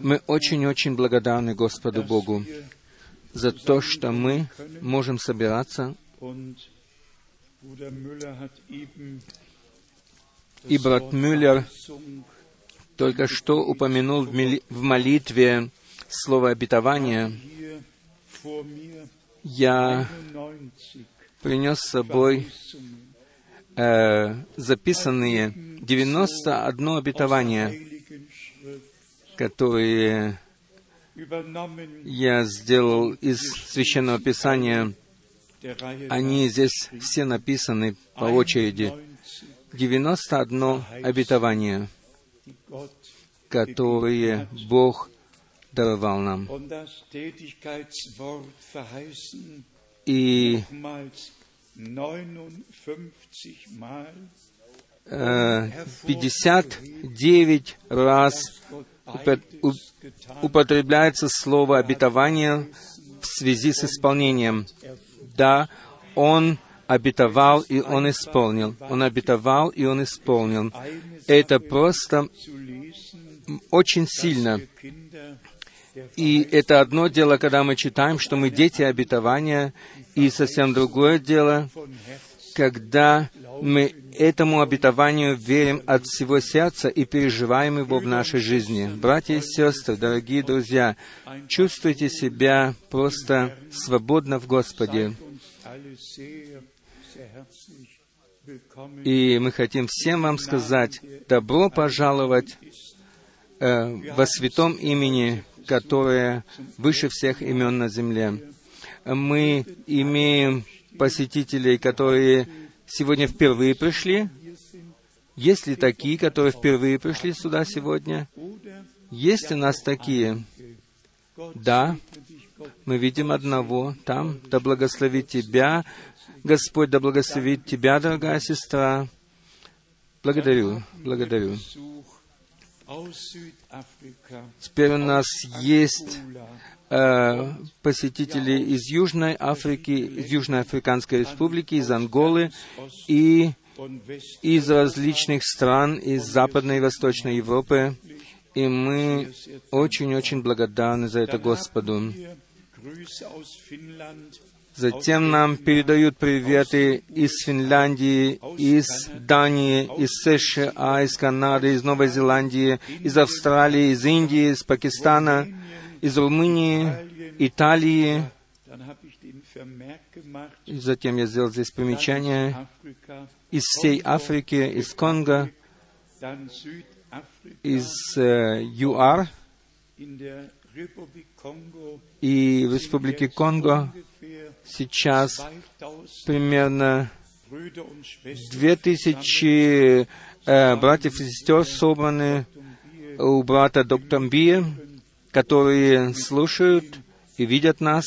Мы очень-очень благодарны Господу Богу за то, что мы можем собираться, и брат Мюллер только что упомянул в молитве слово обетования. Я принес с собой э, записанные 91 обетование, которые я сделал из Священного Писания. Они здесь все написаны по очереди. 91 обетование, которые Бог даровал нам. И 59 раз употребляется слово обетование в связи с исполнением. Да, Он обетовал, и Он исполнил. Он обетовал, и Он исполнил. Это просто очень сильно. И это одно дело, когда мы читаем, что мы дети обетования, и совсем другое дело, когда мы этому обетованию верим от всего сердца и переживаем его в нашей жизни. Братья и сестры, дорогие друзья, чувствуйте себя просто свободно в Господе. И мы хотим всем вам сказать, добро пожаловать э, во святом имени, которое выше всех имен на земле. Мы имеем посетителей, которые сегодня впервые пришли? Есть ли такие, которые впервые пришли сюда сегодня? Есть у нас такие? Да, мы видим одного там. Да благословит тебя, Господь, да благословит тебя, дорогая сестра. Благодарю, благодарю. Теперь у нас есть э, посетители из Южной Африки, из Южной Африканской Республики, из Анголы и из различных стран, из Западной и Восточной Европы. И мы очень-очень благодарны за это Господу. Затем нам передают приветы из Финляндии, из Дании, из США, из Канады, из Новой Зеландии, из Австралии, из Индии, из Пакистана, из Румынии, Италии. И затем я сделал здесь примечание из всей Африки, из Конго, из э, ЮАР и в Республике Конго сейчас примерно две тысячи э, братьев и сестер собраны у брата доктора Бия, которые слушают и видят нас.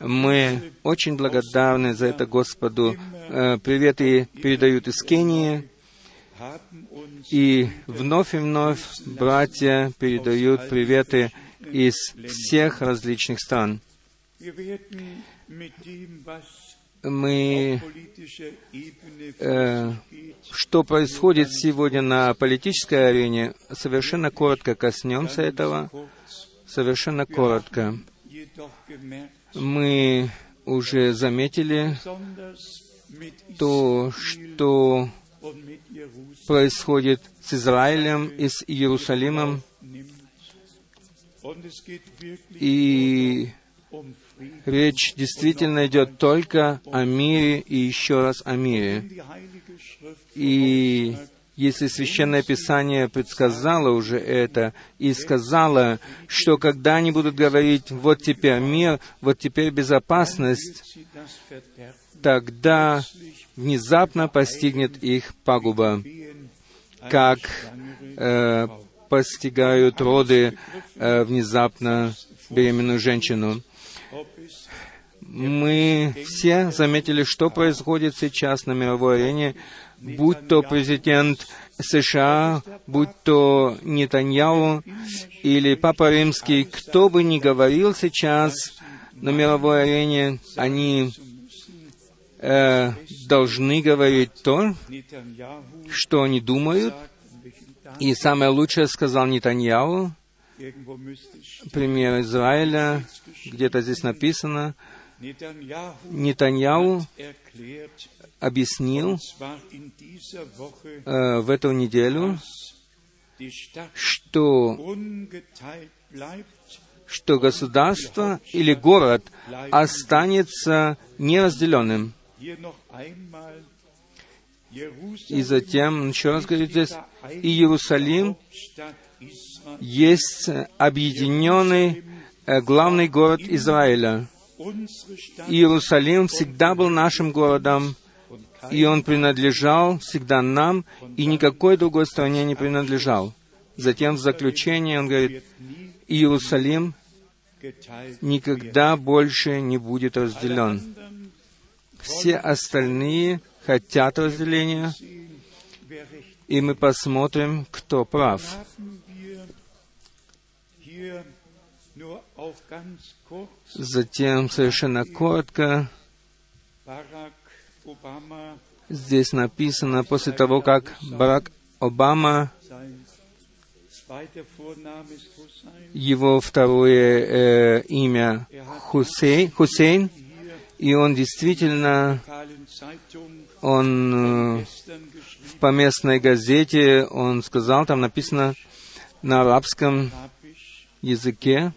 Мы очень благодарны за это Господу. Э, приветы передают из Кении. И вновь и вновь братья передают приветы из всех различных стран. Мы, э, что происходит сегодня на политической арене, совершенно коротко коснемся этого, совершенно коротко. Мы уже заметили то, что происходит с Израилем и с Иерусалимом. И речь действительно идет только о мире и еще раз о мире. И если Священное Писание предсказало уже это и сказало, что когда они будут говорить, вот теперь мир, вот теперь безопасность, тогда внезапно постигнет их пагуба, как э, постигают роды э, внезапно беременную женщину. Мы все заметили, что происходит сейчас на мировой арене, будь то президент США, будь то Нетаньяу или Папа Римский, кто бы ни говорил сейчас на мировой арене, они э, должны говорить то, что они думают, И самое лучшее сказал Нетаньяу, пример Израиля, где-то здесь написано, Нетаньяу объяснил э, в эту неделю, что, что государство или город останется неразделенным. И затем, еще раз говорит здесь, и Иерусалим есть объединенный э, главный город Израиля. Иерусалим всегда был нашим городом, и он принадлежал всегда нам, и никакой другой стране не принадлежал. Затем в заключение он говорит, Иерусалим никогда больше не будет разделен. Все остальные хотят разделения, и мы посмотрим, кто прав. Затем, совершенно коротко, здесь написано, после того, как Барак Обама, его второе э, имя Хусей- Хусейн, Hier и он действительно, он э, в поместной газете, он сказал, там написано на арабском языке,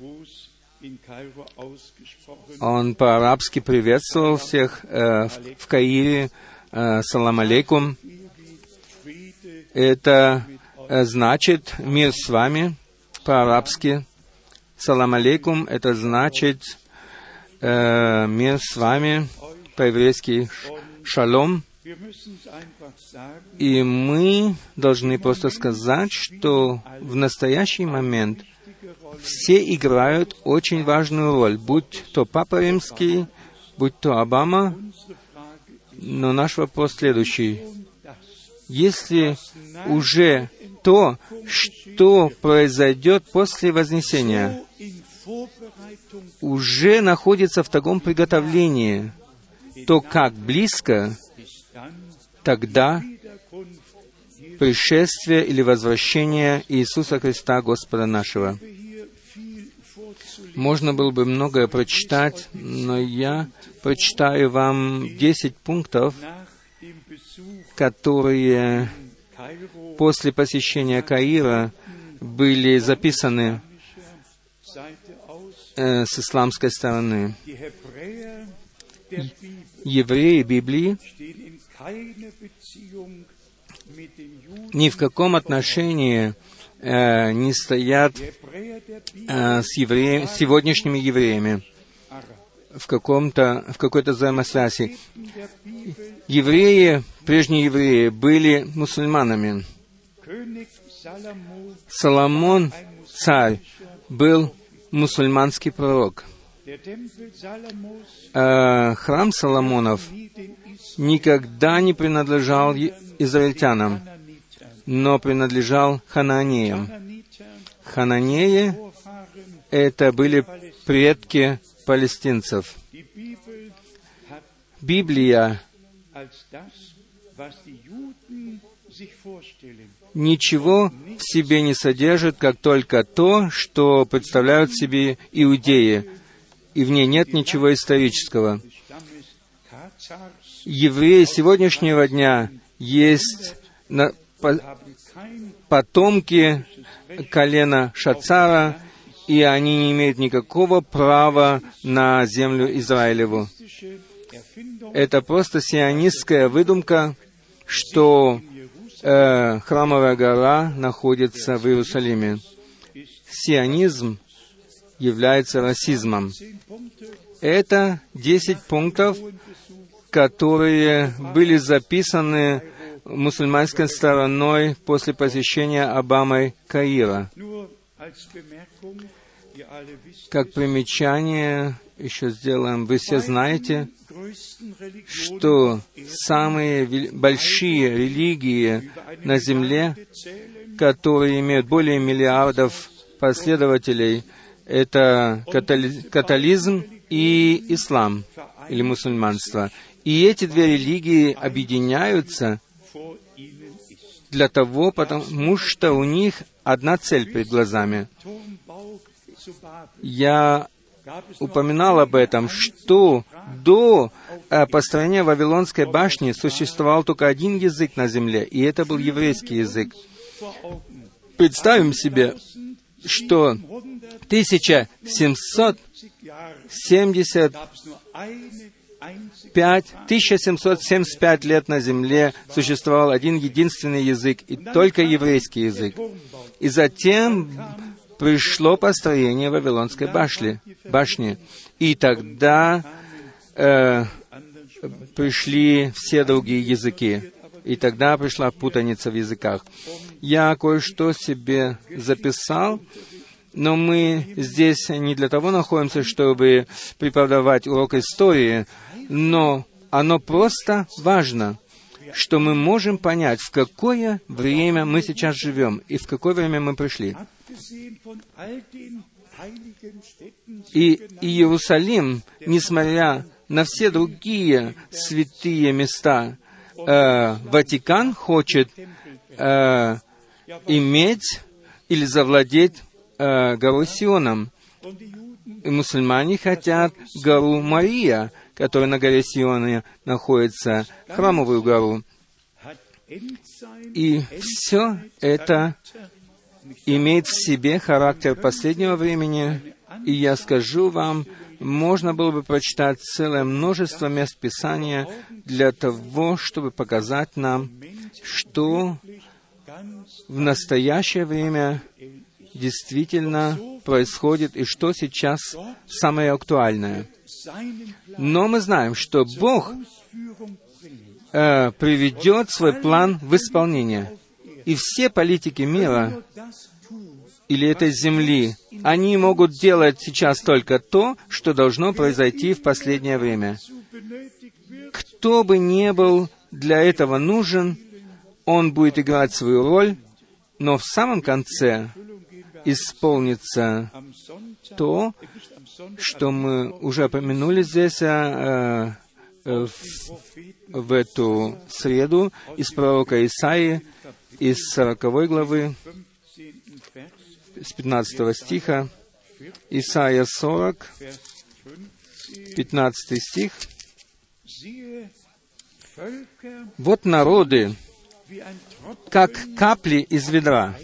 он по-арабски приветствовал всех э, в, в Каире, э, салам алейкум. Это э, значит мир с вами по-арабски. Салам алейкум, это значит э, мир с вами по-еврейски шалом. И мы должны просто сказать, что в настоящий момент все играют очень важную роль, будь то Папа Римский, будь то Обама, но наш вопрос следующий. Если уже то, что произойдет после Вознесения, уже находится в таком приготовлении, то как близко тогда пришествие или возвращение Иисуса Христа, Господа нашего. Можно было бы многое прочитать, но я прочитаю вам 10 пунктов, которые после посещения Каира были записаны э, с исламской стороны. Евреи Библии ни в каком отношении э, не стоят Э, с, евре- с сегодняшними евреями в, каком-то, в какой-то взаимосвязи. Евреи, прежние евреи, были мусульманами. Соломон, царь, был мусульманский пророк. Э, храм Соломонов никогда не принадлежал израильтянам, но принадлежал хананеям. Хананеи это были предки палестинцев. Библия ничего в себе не содержит, как только то, что представляют себе иудеи, и в ней нет ничего исторического. Евреи сегодняшнего дня есть на- по- потомки колена Шацара, и они не имеют никакого права на землю Израилеву. Это просто сионистская выдумка, что э, храмовая гора находится в Иерусалиме. Сионизм является расизмом. Это десять пунктов, которые были записаны мусульманской стороной после посещения Обамой Каира. Как примечание, еще сделаем, вы все знаете, что самые большие религии на Земле, которые имеют более миллиардов последователей, это католи- католизм и ислам, или мусульманство. И эти две религии объединяются для того, потому что у них одна цель перед глазами. Я упоминал об этом, что до э, построения Вавилонской башни существовал только один язык на земле, и это был еврейский язык. Представим себе, что 1770 1775 лет на земле существовал один единственный язык, и только еврейский язык. И затем пришло построение Вавилонской башли, башни. И тогда э, пришли все другие языки. И тогда пришла путаница в языках. Я кое-что себе записал, но мы здесь не для того находимся, чтобы преподавать урок истории, но оно просто важно, что мы можем понять, в какое время мы сейчас живем и в какое время мы пришли. И Иерусалим, несмотря на все другие святые места, э, Ватикан хочет э, иметь или завладеть э, горой И мусульмане хотят гору Мария, которая на горе Сионе находится, храмовую гору. И все это имеет в себе характер последнего времени, и я скажу вам, можно было бы прочитать целое множество мест Писания для того, чтобы показать нам, что в настоящее время действительно происходит и что сейчас самое актуальное. Но мы знаем, что Бог э, приведет свой план в исполнение. И все политики мира или этой земли, они могут делать сейчас только то, что должно произойти в последнее время. Кто бы ни был для этого нужен, он будет играть свою роль, но в самом конце исполнится то, что мы уже упомянули здесь э, э, в, в эту среду из пророка Исаии, из 40 главы, 15. Vers, с 15 стиха, Исаия 40, Vers 15. 15 стих. «Вот народы, как капли из ведра,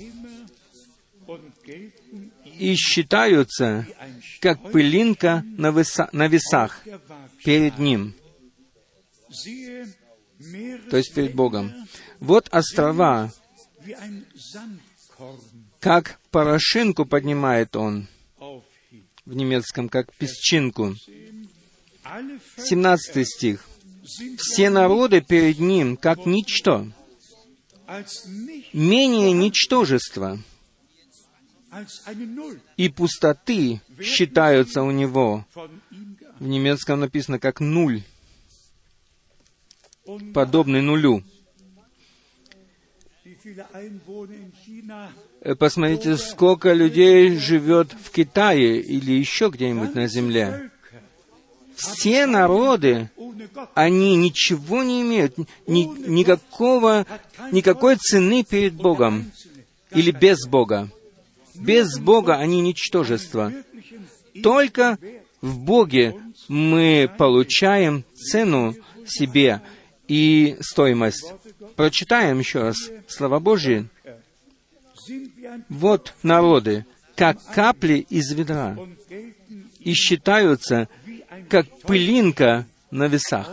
и считаются, как пылинка на, веса- на весах перед Ним», то есть перед Богом. «Вот острова, как порошинку поднимает Он», в немецком, как песчинку. Alle Völker 17 стих. «Все народы перед Ним, как ничто, менее Null и пустоты считаются у Него». В немецком написано как нуль, подобный нулю. Э, Посмотрите, сколько людей живет в Китае или еще где-нибудь на земле. Все народы, они ничего не имеют, ни- никакого, никакой цены перед Богом или без Бога. Без Бога они ничтожество. Только в Боге мы получаем цену себе и стоимость. Прочитаем еще раз wie ein Вот народы, как капли из ведра, и считаются, как пылинка на весах.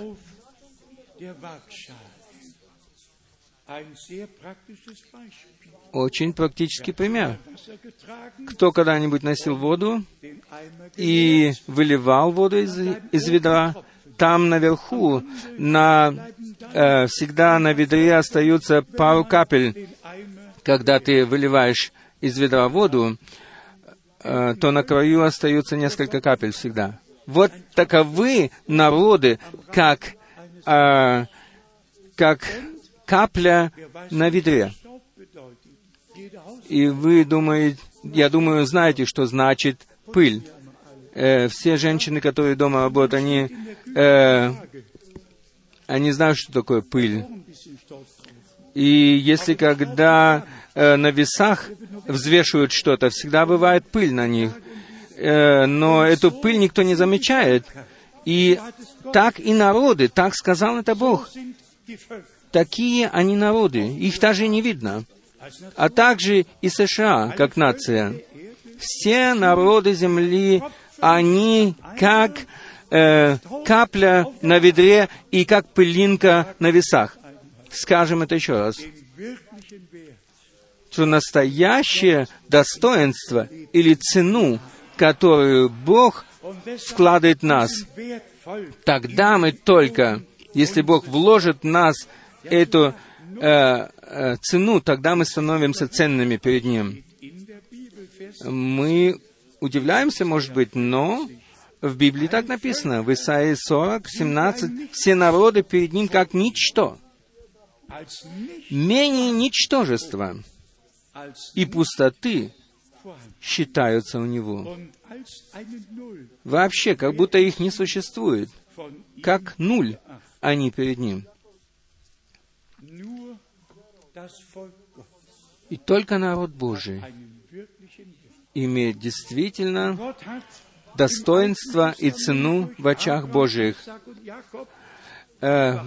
Очень практический пример. Кто когда-нибудь носил воду и выливал воду из, из ведра, там наверху на, э, всегда на ведре остаются пару капель. Когда ты выливаешь из ведра воду, э, то на краю остаются несколько капель всегда. Вот таковы народы, как, э, как капля на ведре. И вы думаете, я думаю, знаете, что значит пыль. Э, все женщины, которые дома работают, они, э, они знают, что такое пыль. И если когда э, на весах взвешивают что-то, всегда бывает пыль на них. Э, но эту пыль никто не замечает. И так и народы, так сказал это Бог. Такие они народы, их даже не видно. А также и США, как нация. Все народы земли, они как э, капля на ведре и как пылинка на весах. Скажем это еще раз. Что настоящее достоинство или цену, которую Бог вкладывает в нас, тогда мы только, если Бог вложит в нас эту э, э, цену, тогда мы становимся ценными перед Ним. Мы удивляемся, может быть, но в Библии так написано, в Исаии 40, 17, «Все народы перед Ним как ничто» менее ничтожества и пустоты считаются у него. Вообще, как будто их не существует. Как нуль они перед ним. И только народ Божий имеет действительно достоинство и цену в очах Божьих. Э,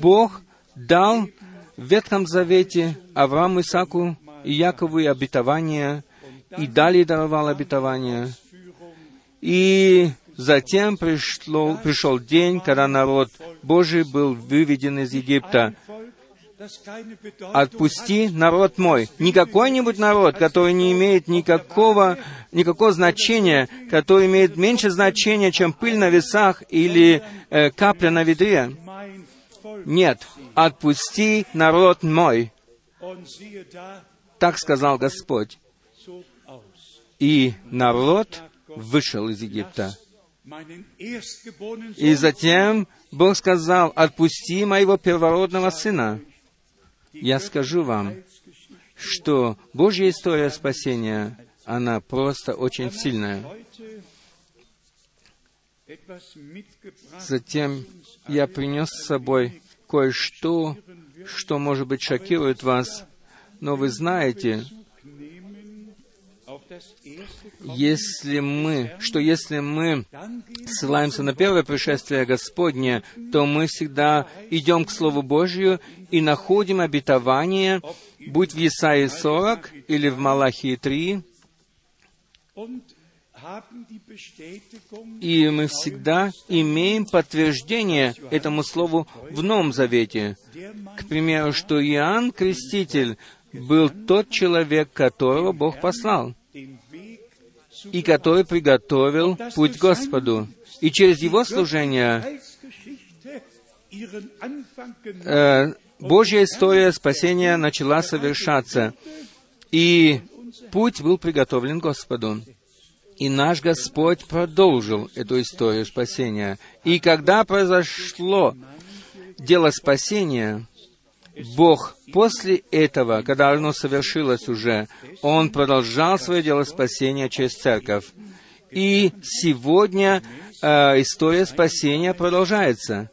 Бог дал в Ветхом Завете Аврааму, Исаку и Якову и обетование, и далее даровал обетование. И затем пришло, пришел день, когда народ Божий был выведен из Египта. Отпусти народ мой. Не какой-нибудь народ, который не имеет никакого, никакого значения, который имеет меньше значения, чем пыль на весах или э, капля на ведре. Нет, отпусти народ мой. Так сказал Господь. И народ вышел из Египта. И затем Бог сказал, отпусти моего первородного сына. Я скажу вам, что Божья история спасения, она просто очень сильная. Затем я принес с собой кое-что, что, может быть, шокирует вас, но вы знаете, если мы, что если мы ссылаемся на первое пришествие Господне, то мы всегда идем к Слову Божию и находим обетование, будь в Исаии 40 или в Малахии 3, и мы всегда имеем подтверждение этому слову в Новом Завете. К примеру, что Иоанн Креститель был тот человек, которого Бог послал, и который приготовил путь Господу. И через его служение э, Божья история спасения начала совершаться, и путь был приготовлен Господу. И наш Господь продолжил эту историю спасения. И когда произошло дело спасения, Бог после этого, когда оно совершилось уже, Он продолжал свое дело спасения через церковь. И сегодня э, история спасения продолжается.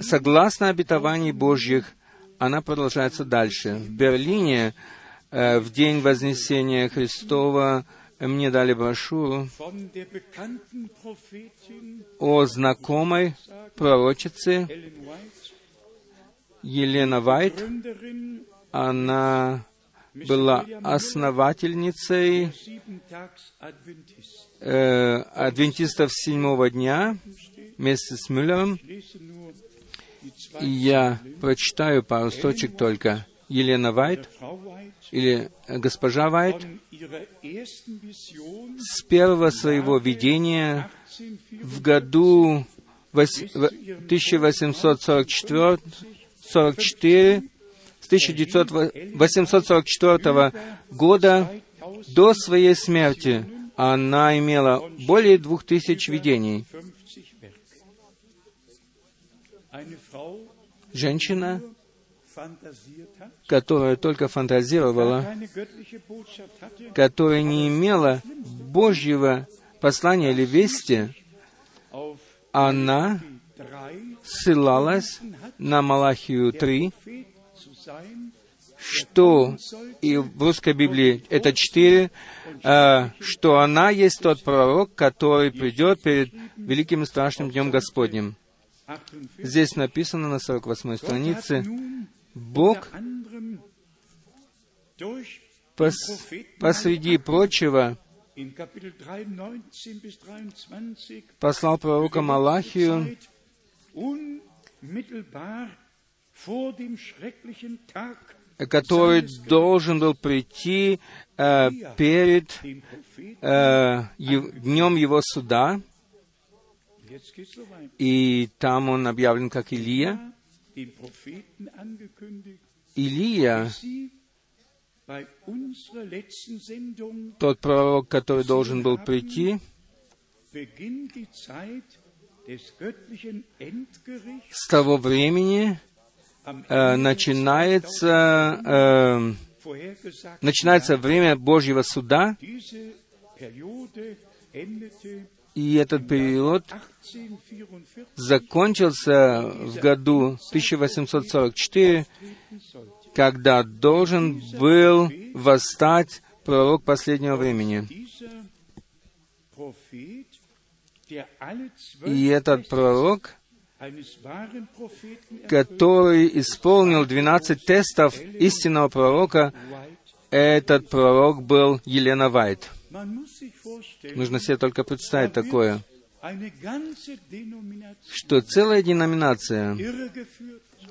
Согласно обетованию Божьих, она продолжается дальше. В Берлине э, в день Вознесения Христова мне дали брошюру о знакомой пророчице Елена Вайт. Она была основательницей э, адвентистов седьмого дня вместе с Мюллером. Я прочитаю пару строчек только. Елена Вайт, или госпожа Вайт, с первого своего видения в году 1844, 44, с 1844 года до своей смерти она имела более двух тысяч видений. Женщина, которая только фантазировала, которая не имела Божьего послания или вести, она ссылалась на Малахию 3, что и в русской Библии это четыре, э, что она есть тот пророк, который придет перед великим и страшным днем Господним. Здесь написано на 48 странице, Бог пос, посреди прочего послал пророка Малахию который должен был прийти э, перед э, днем его суда, и там он объявлен как Илия. Илия, тот пророк, который должен был прийти, с того времени э, начинается, э, начинается время Божьего суда, и этот период закончился в году 1844, когда должен был восстать пророк последнего времени. И этот пророк, который исполнил 12 тестов истинного пророка, этот пророк был Елена Вайт. Нужно себе только представить такое, что целая деноминация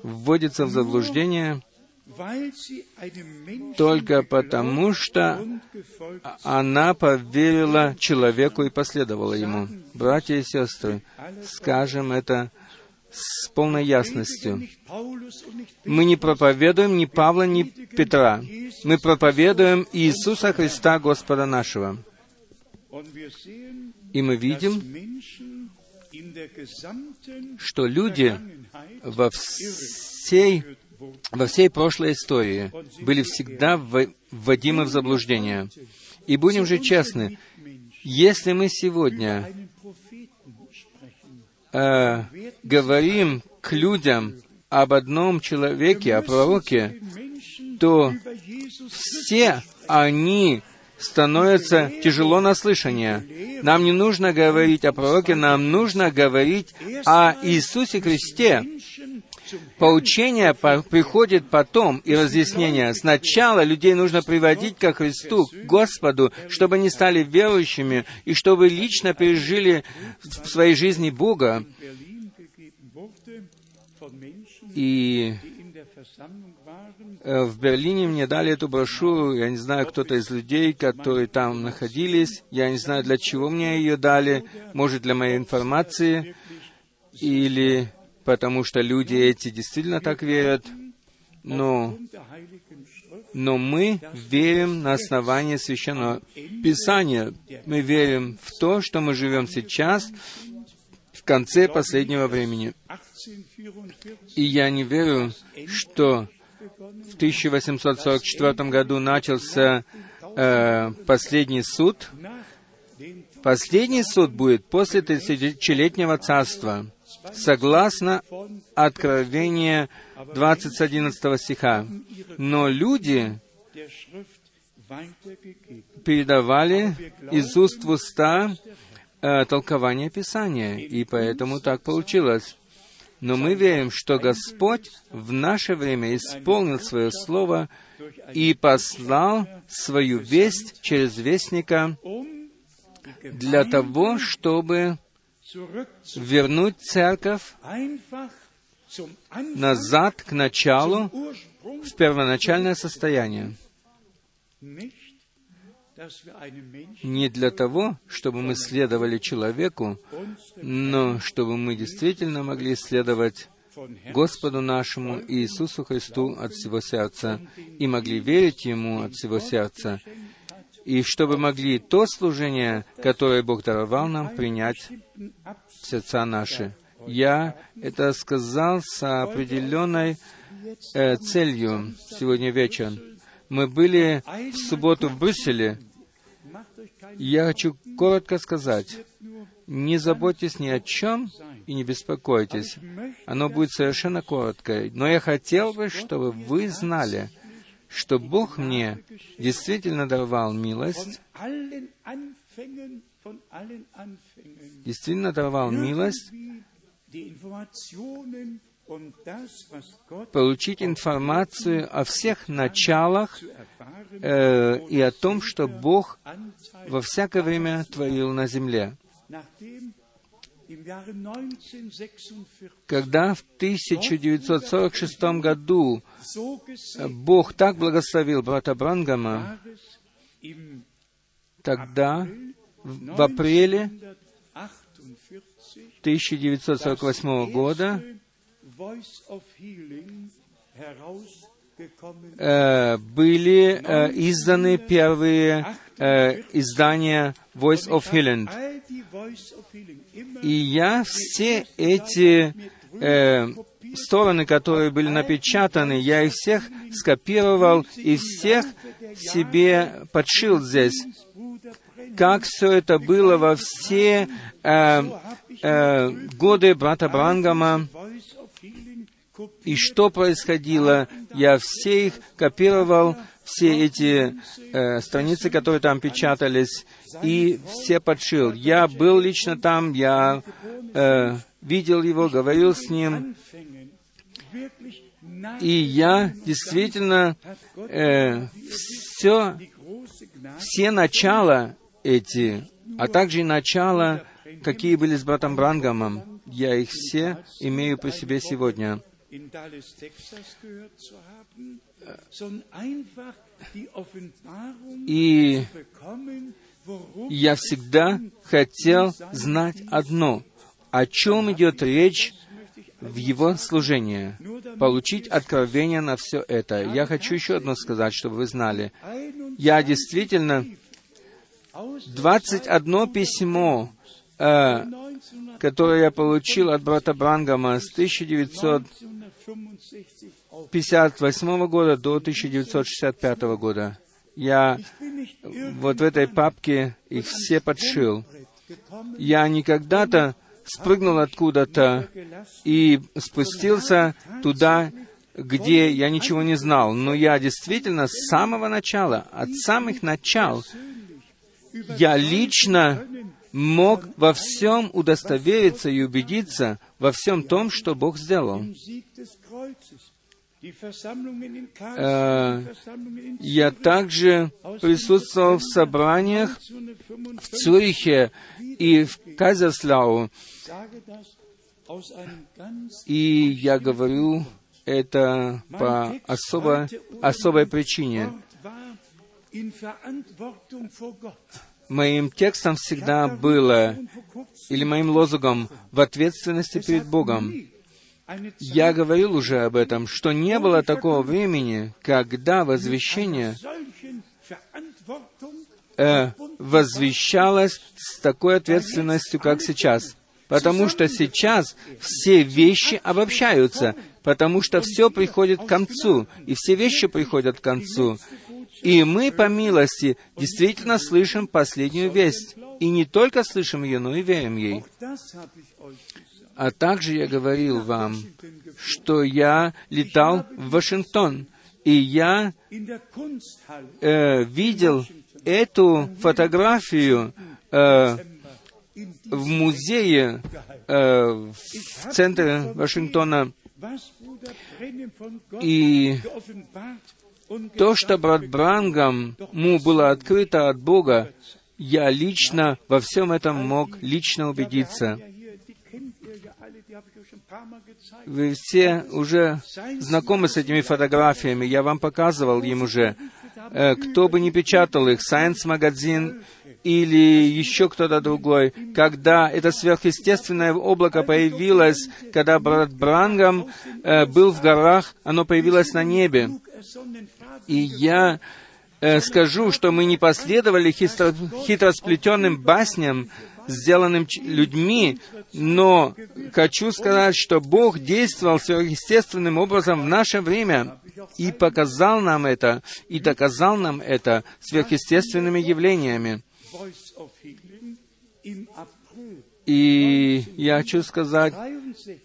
вводится в заблуждение только потому, что она поверила человеку и последовала ему. Братья и сестры, скажем это с полной ясностью. Мы не проповедуем ни Павла, ни Петра. Мы проповедуем Иисуса Христа, Господа нашего. И мы видим, что люди во всей, во всей прошлой истории были всегда вводимы в заблуждение. И будем же честны, если мы сегодня э, говорим к людям об одном человеке, о пророке, то все они становятся тяжело на слышание. Нам не нужно говорить о пророке, нам нужно говорить о Иисусе Христе. Поучение приходит потом и разъяснение. Сначала людей нужно приводить ко Христу, к Господу, чтобы они стали верующими и чтобы лично пережили в своей жизни Бога. И э, в Берлине мне дали эту брошюру, я не знаю, кто-то из людей, которые там находились, я не знаю, для чего мне ее дали, может, для моей информации, или потому что люди эти действительно так верят, но, но мы верим на основании Священного Писания. Мы верим в то, что мы живем сейчас, в конце последнего времени. И я не верю, что в 1844 году начался э, последний суд. Последний суд будет после тысячелетнего царства согласно Откровения 20.11 стиха. Но люди передавали из уст в уста э, толкование Писания, и поэтому так получилось. Но мы верим, что Господь в наше время исполнил свое слово и послал свою весть через вестника для того, чтобы вернуть церковь назад к началу, в первоначальное состояние. Не для того, чтобы мы следовали человеку, но чтобы мы действительно могли следовать Господу нашему Иисусу Христу от всего сердца и могли верить Ему от всего сердца и чтобы могли то служение, которое Бог даровал нам, принять в сердца наши. Я это сказал с определенной э, целью сегодня вечером. Мы были в субботу в Брюсселе. Я хочу коротко сказать, не заботьтесь ни о чем и не беспокойтесь. Оно будет совершенно короткое. Но я хотел бы, чтобы вы знали, что Бог мне действительно даровал милость, действительно даровал милость получить информацию о всех началах э, и о том, что Бог во всякое время творил на земле. Когда в 1946 году Бог так благословил брата Брангама, тогда, в апреле 1948 1948 года, э, были э, изданы первые э, издания Voice of Healing. И я все эти э, стороны, которые были напечатаны, я их всех скопировал и всех себе подшил здесь. Как все это было во все э, э, годы брата Брангама, И что происходило, я все их копировал, все эти э, страницы, которые там печатались, и все подшил. Я был лично там, я э, видел его, говорил с ним, и я действительно э, все, все начала эти, а также и начала, какие были с братом Брангамом, я их все имею при себе сегодня. И я всегда хотел знать одно, о чем идет речь в его служении, получить откровение на все это. Я хочу еще одно сказать, чтобы вы знали. 21 Я действительно aus 21 письмо, э, 1965 которое я получил от брата Брангама с 1958 auf года до 1965 года. Я вот в этой папке их все подшил. Я не когда-то спрыгнул откуда-то и спустился туда, где я ничего не знал. Но я действительно с самого начала, от самых начал, я лично мог во всем удостовериться и убедиться во всем том, что Бог сделал. in Я также присутствовал в собраниях в 1955 Цюрихе и в ganz и я говорю это по особо, особой причине. Моим текстом всегда было, или моим лозунгом, в ответственности перед Богом. Я говорил уже об этом, что не было такого времени, когда возвещение э, возвещалось с такой ответственностью, как сейчас. Потому что сейчас все вещи обобщаются, потому что все приходит к концу, и все вещи приходят к концу. И мы, по милости, действительно слышим последнюю весть. И не только слышим ее, но и верим ей. А также я говорил вам, что я летал в Вашингтон, и я э, видел эту фотографию э, в музее э, в центре Вашингтона. И то, что брат Брангам му было открыто от Бога, я лично во всем этом мог лично убедиться. Вы все уже знакомы с этими фотографиями. Я вам показывал им уже. Э, Кто бы ни печатал их, Science Magazine или еще кто-то другой, когда это сверхъестественное облако появилось, когда брат Брангам э, был в горах, оно появилось на небе. И я э, скажу, что мы не последовали хитро, хитросплетенным басням, сделанным людьми, но хочу сказать, что Бог действовал сверхъестественным образом в наше время и показал нам это, и доказал нам это сверхъестественными явлениями. И я хочу сказать, 63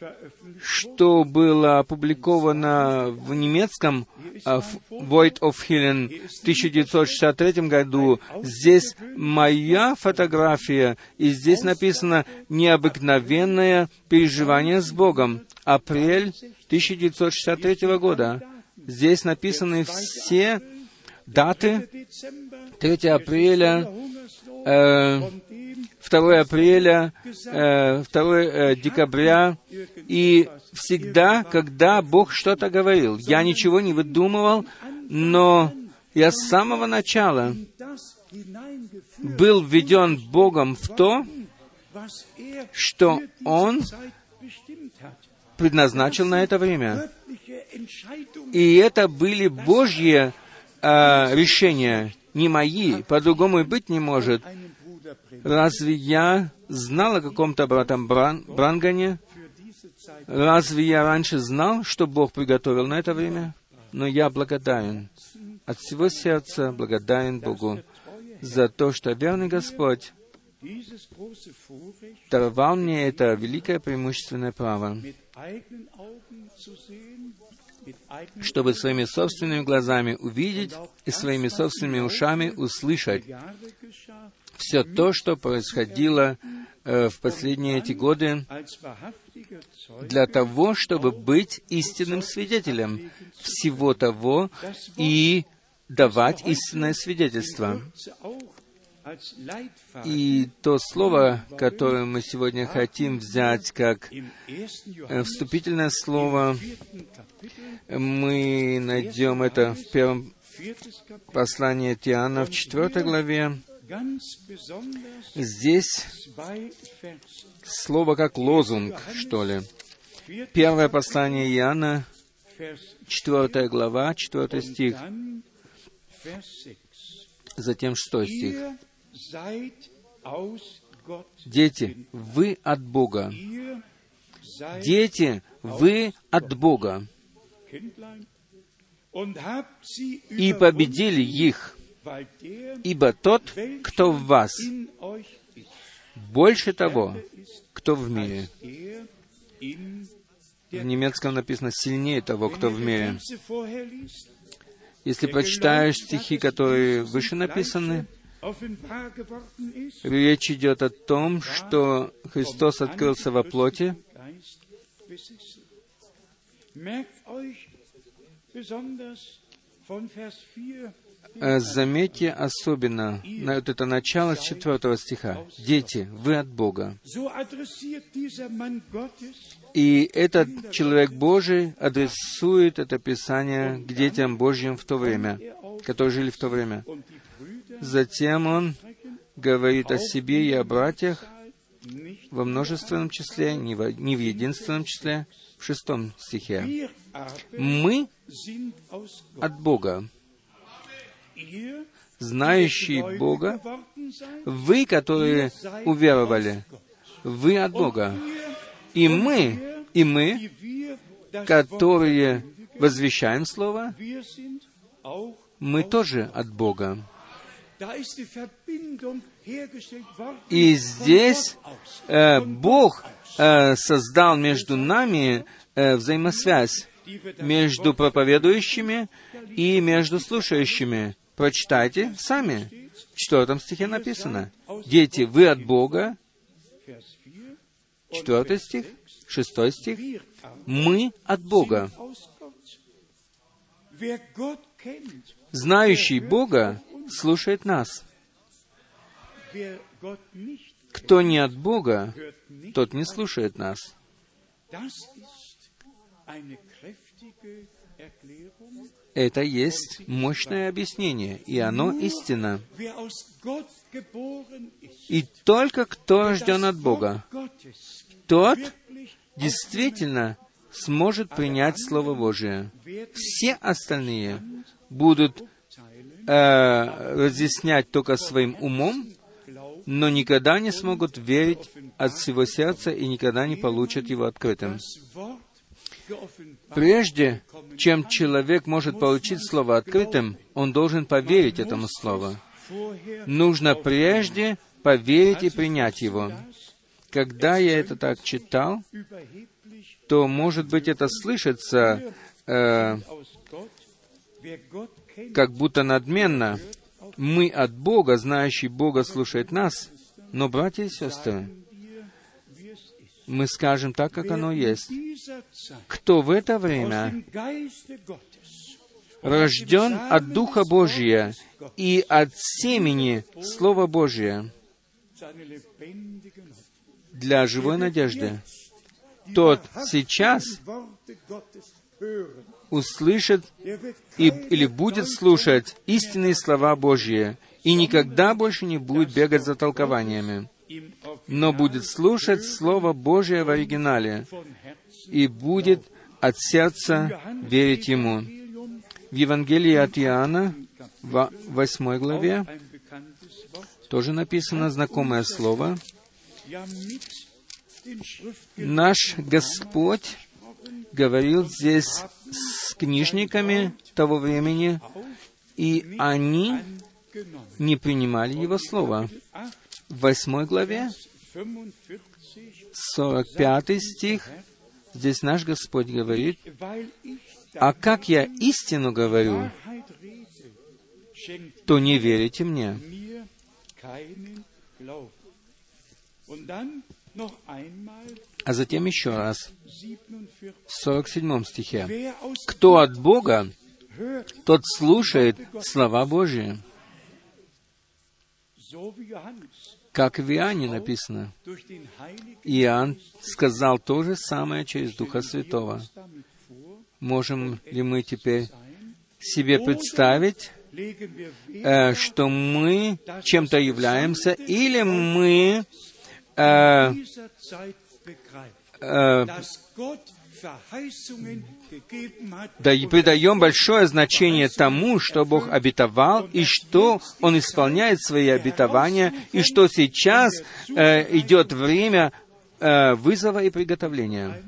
veröffentlicht что было опубликовано в немецком в Void of Healing в 1963 году. Здесь моя фотография, и здесь написано «Необыкновенное переживание с Богом». Апрель 1963 года. Здесь написаны все даты. Dezember 3 апреля, э, 2 апреля, э, 2 э, декабря, и всегда, когда Бог что-то говорил, я ничего не выдумывал, но я с самого начала был введен Богом в то, что Он предназначил на это время. И это были Божьи э, решения, не мои, по-другому и быть не может. Разве я знал о каком-то братом Бран- Брангане? Разве я раньше знал, что Бог приготовил на это время? Но я благодарен. От всего сердца благодарен Богу за то, что верный Господь даровал мне это великое преимущественное право, чтобы своими собственными глазами увидеть и своими собственными ушами услышать все то, что происходило э, в последние эти годы, для того, чтобы быть истинным свидетелем всего того и давать истинное свидетельство. И то слово, которое мы сегодня хотим взять как э, вступительное слово, мы найдем это в первом послании Тиана в четвертой главе. Здесь слово как лозунг, что ли. Первое послание Иоанна, Vers четвертая глава, четвертый und стих, dann Vers 6. затем шестой стих. Дети, вы от Бога. Дети, вы от Бога. И победили их, ибо тот, кто в вас, больше того, кто в мире. В немецком написано «сильнее того, кто в мире». Если прочитаешь стихи, которые выше написаны, речь идет о том, что Христос открылся во плоти, von Vers 4 Э, Заметьте особенно на вот это начало с четвертого стиха. «Дети, вы от Бога». И этот человек Божий адресует это Писание к детям Божьим в то время, которые жили в то время. Затем он говорит о себе и о братьях во множественном числе, не в, не в единственном числе, в шестом стихе. Мы от Бога, знающие Бога, вы, которые уверовали, вы от Бога. И мы, и мы, которые возвещаем Слово, мы тоже от Бога. И здесь э, Бог э, создал между нами э, взаимосвязь между проповедующими и между слушающими. Прочитайте сами. В четвертом стихе написано. Дети, вы от Бога. Vers 4 Четвертый стих. Шестой стих. Мы от Бога. Знающий Бога слушает нас. Кто не от Бога, тот не слушает нас. Это есть мощное объяснение, и оно истина. И только кто рожден от Бога, тот действительно сможет принять Слово Божие. Все остальные будут э, разъяснять только своим умом, но никогда не смогут верить от всего сердца и никогда не получат его открытым. Прежде чем человек может получить Слово открытым, он должен поверить этому Слову. Нужно прежде поверить и принять его. Когда я это так читал, то, может быть, это слышится э, как будто надменно. Мы от Бога, знающий Бога, слушает нас. Но, братья и сестры, мы скажем так, как оно есть. Кто в это время рожден от Духа Божия и от семени Слова Божия. Для живой надежды, тот сейчас услышит и, или будет слушать истинные слова Божьи и никогда больше не будет бегать за толкованиями, но будет слушать Слово Божие в оригинале и будет от сердца верить Ему. В Евангелии от Иоанна, в восьмой главе, тоже написано знакомое слово. Наш Господь говорил здесь с книжниками того времени, и они не принимали Его Слово. 8, В восьмой главе, 45, 45 стих, здесь наш Господь говорит, «А как я истину говорю, то не верите мне». А затем еще раз, 47. в 47 стихе. «Кто от Бога, тот слушает слова Божии». Как в Иоанне написано. Иоанн сказал то же самое через Духа Святого. Можем ли мы теперь себе представить, э, что мы чем-то являемся, или мы э, э, да и придаем большое значение тому, что Бог обетовал, и что Он исполняет свои обетования, и что сейчас э, идет время э, вызова и приготовления.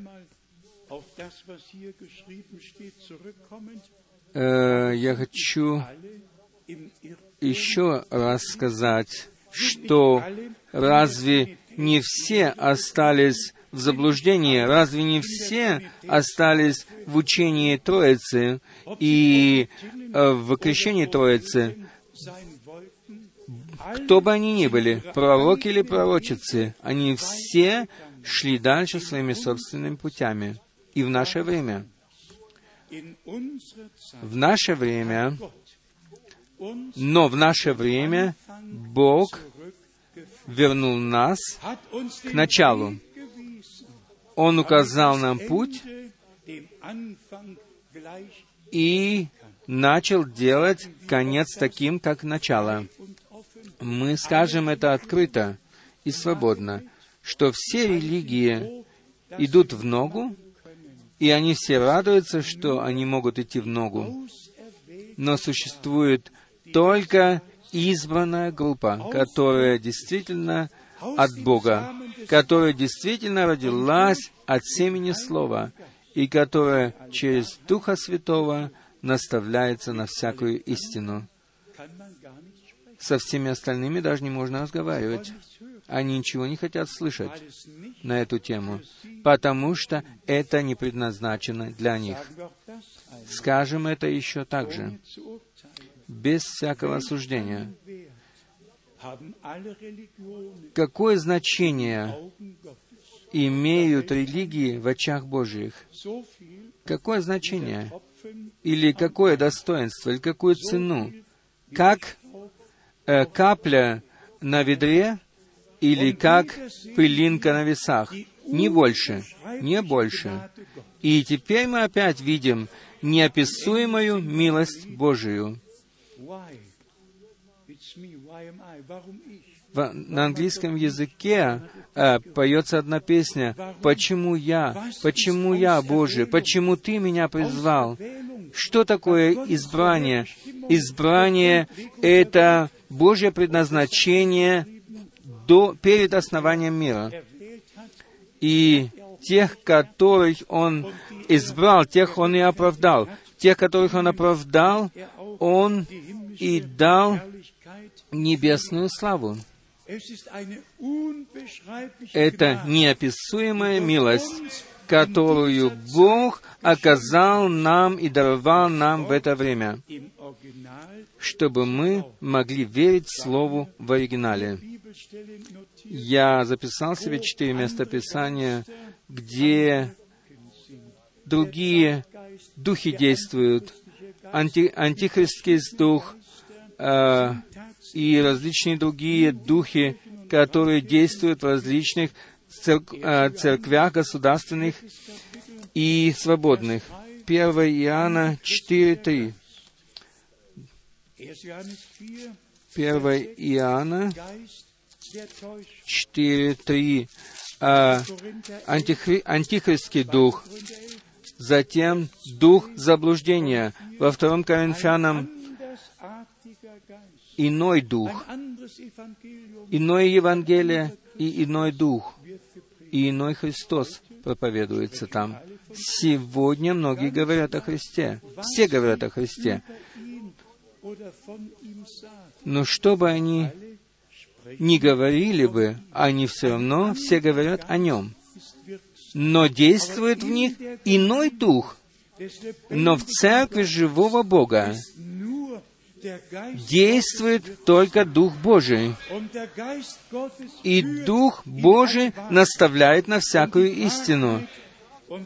Э, я хочу еще раз сказать, что разве не все остались в заблуждении, разве не все остались в учении Троицы и э, в крещении Троицы, кто бы они ни были, пророки или пророчицы, они все шли дальше своими собственными путями. И в наше время, в наше время, но в наше время Бог вернул нас den началу. Он указал нам путь и начал делать конец таким, как начало. Мы скажем это открыто и свободно, что все религии идут в ногу, и они все радуются, что они могут идти в ногу. Но существует только избранная группа, которая действительно от Бога, которая действительно родилась от семени Слова, и которая через Духа Святого наставляется на всякую истину. Со всеми остальными даже не можно разговаривать. Они ничего не хотят слышать на эту тему, потому что это не предназначено для них. Скажем это еще так же, без всякого осуждения. Какое значение имеют религии в очах Божьих? Какое значение? Или какое достоинство? Или какую цену? Как э, капля на ведре? Или как пылинка на весах? Не больше, не больше. И теперь мы опять видим неописуемую милость Божию. В- на английском языке э, поется одна песня «Почему я? Почему я, Боже? Почему Ты меня призвал?» Что такое избрание? Избрание — это Божье предназначение до, перед основанием мира. И тех, которых Он избрал, тех Он и оправдал. Тех, которых Он оправдал, Он и дал. Небесную славу. Это неописуемая милость, которую Бог оказал нам и даровал нам в это время, чтобы мы могли верить Слову в оригинале. Я записал себе четыре местописания, где другие духи действуют. Анти, антихристский дух э, и различные другие духи, которые действуют в различных э, церквях государственных и свободных. 1 Иоанна 4.3. 1. Johannes 4, 1 Иоанна Geist der Täuschung. 4.3. А, антихри- антихристский дух, Korinther 11. затем дух заблуждения. Во втором Коринфянам. Иной дух, иное Евангелие и иной дух, и иной Христос проповедуется там. Сегодня многие говорят о Христе. Все говорят о Христе. Но что бы они ни говорили бы, они все равно все говорят о Нем. Но действует в них иной дух. Но в церкви живого Бога действует только Дух Божий. И Дух Божий наставляет на всякую истину.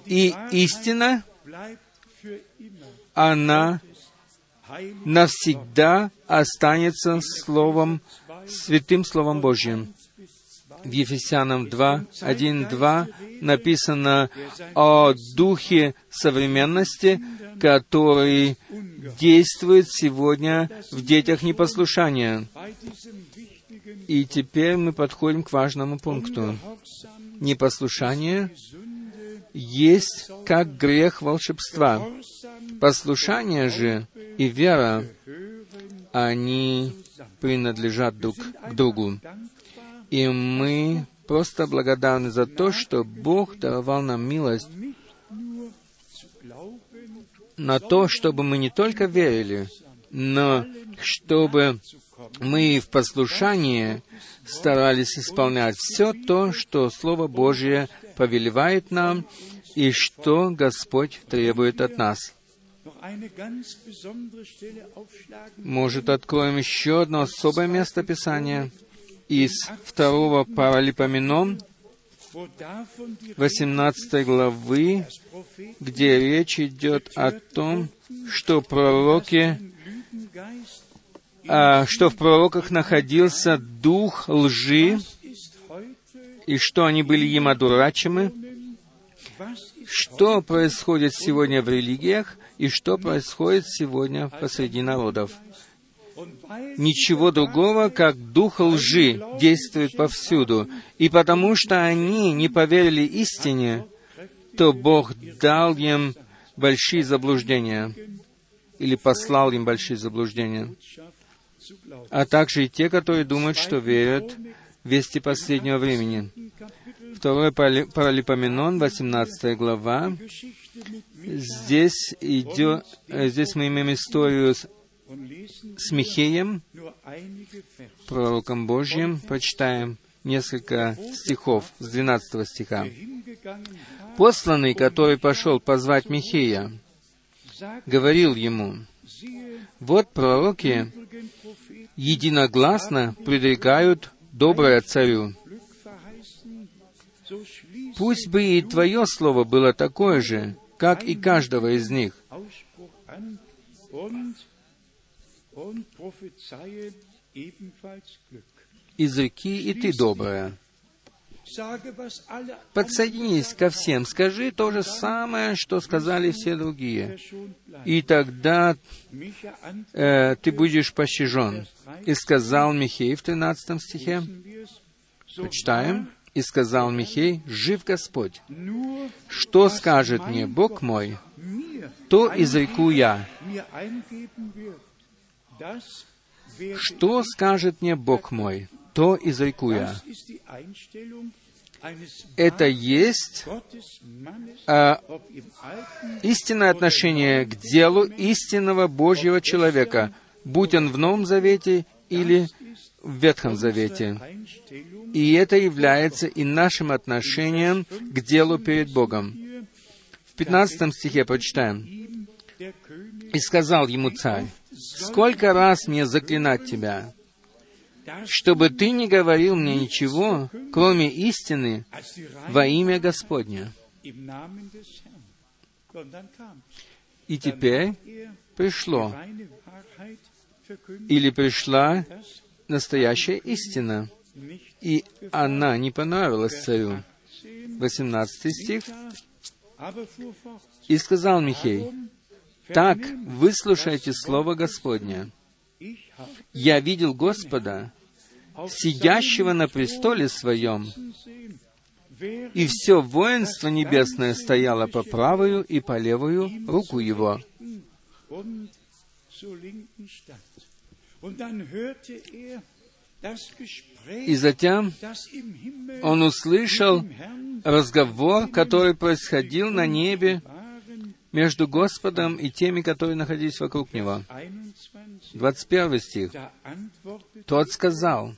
И истина, она навсегда останется Словом, Святым Словом Божьим. В Ефесянам 2, 1, 2 написано о духе современности, который действует сегодня в детях непослушания. И теперь мы подходим к важному пункту. Непослушание есть как грех волшебства. Послушание же и вера, они принадлежат друг к другу. И мы просто благодарны за то, что Бог даровал нам милость на то, чтобы мы не только верили, но чтобы мы в послушании старались исполнять все то, что Слово Божье повелевает нам и что Господь требует от нас. Может, откроем еще одно особое место Писания из второго Паралипоменон, wo davon die 18 главы, где речь идет о том, что пророки, а, что в пророках находился дух лжи, и что они были им одурачимы, что происходит сегодня в религиях и что происходит сегодня посреди народов. Ничего другого, как дух лжи, действует повсюду. И потому что они не поверили истине, то Бог дал им большие заблуждения, или послал им большие заблуждения. А также и те, которые думают, что верят вести последнего времени. Парали- Паралипоменон, 18 глава. Здесь идет, здесь мы имеем историю с Михеем, пророком Божьим. Прочитаем несколько стихов с 12 стиха. Посланный, который пошел позвать Михея, говорил ему, «Вот пророки единогласно предрекают доброе царю. Пусть бы и твое слово было такое же, как и каждого из них. Изреки и ты доброе. Alle Подсоединись ко всем, скажи то же самое, что сказали все другие. И тогда э, ты будешь пощажен. И сказал Михей в 13 стихе, почитаем, и сказал Михей, «Жив Господь, что скажет мне Бог мой, то изреку я. Что скажет мне Бог мой, то изреку я». Das ist die Einstellung eines Это есть а, истинное отношение к делу истинного Божьего человека, будь он в Новом Завете или в Ветхом Завете. И это является и нашим отношением к делу перед Богом. В 15 стихе König, «И сказал ему царь, сколько раз мне заклинать тебя, чтобы ты не говорил мне ничего, кроме истины, во имя Господне». im Namen des Herrn. Und dann kam И теперь пришло, или пришла настоящая истина, и она не понравилась царю. 10, 18 стих. «И сказал Михей, так выслушайте Слово Господне. Я видел Господа, сидящего на престоле своем, и все воинство небесное стояло по правую и по левую руку его. И затем он услышал разговор, который происходил на небе. Между Господом и теми, которые находились вокруг него. 21. 21 стих. Тот сказал,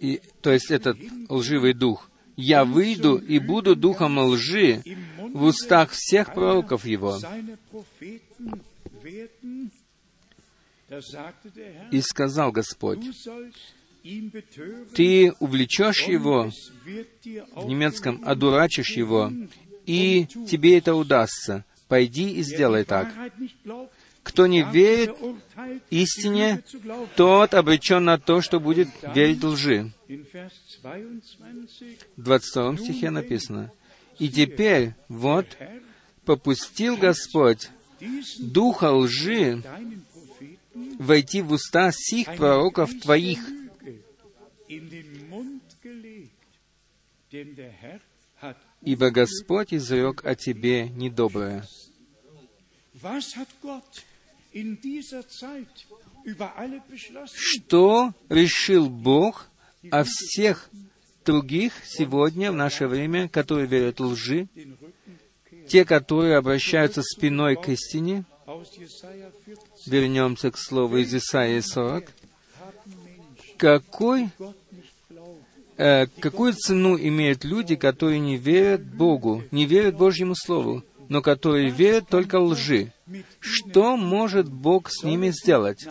и, то есть этот лживый дух, «Я выйду и буду духом лжи в устах всех пророков его». И сказал Господь, «Ты увлечешь его, в немецком одурачишь его, и тебе это удастся. Пойди и сделай так. Кто не верит истине, тот обречен на то, что будет верить лжи. В 22 стихе написано, «И теперь, вот, попустил Господь духа лжи войти в уста сих пророков твоих, ибо Господь изрек о тебе недоброе». Что решил Бог о всех других сегодня, в наше время, которые верят лжи, те, которые обращаются спиной к истине, вернемся к слову из Исаии 40, какой, э, какую цену имеют люди, которые не верят Богу, не верят Божьему Слову, но которые верят только лжи? Что может Бог с ними сделать?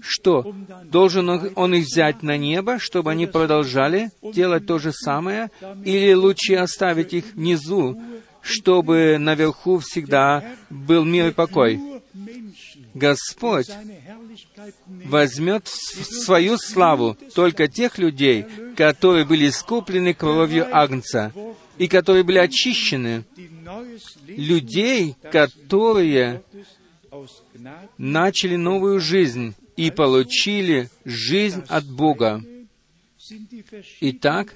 Что? Должен он, их взять на небо, чтобы они продолжали делать то же самое? Или лучше оставить их внизу, чтобы наверху всегда был мир и покой? Господь возьмет в свою славу только тех людей, которые были искуплены кровью Агнца и которые были очищены, людей, которые начали новую жизнь и получили жизнь от Бога. Итак,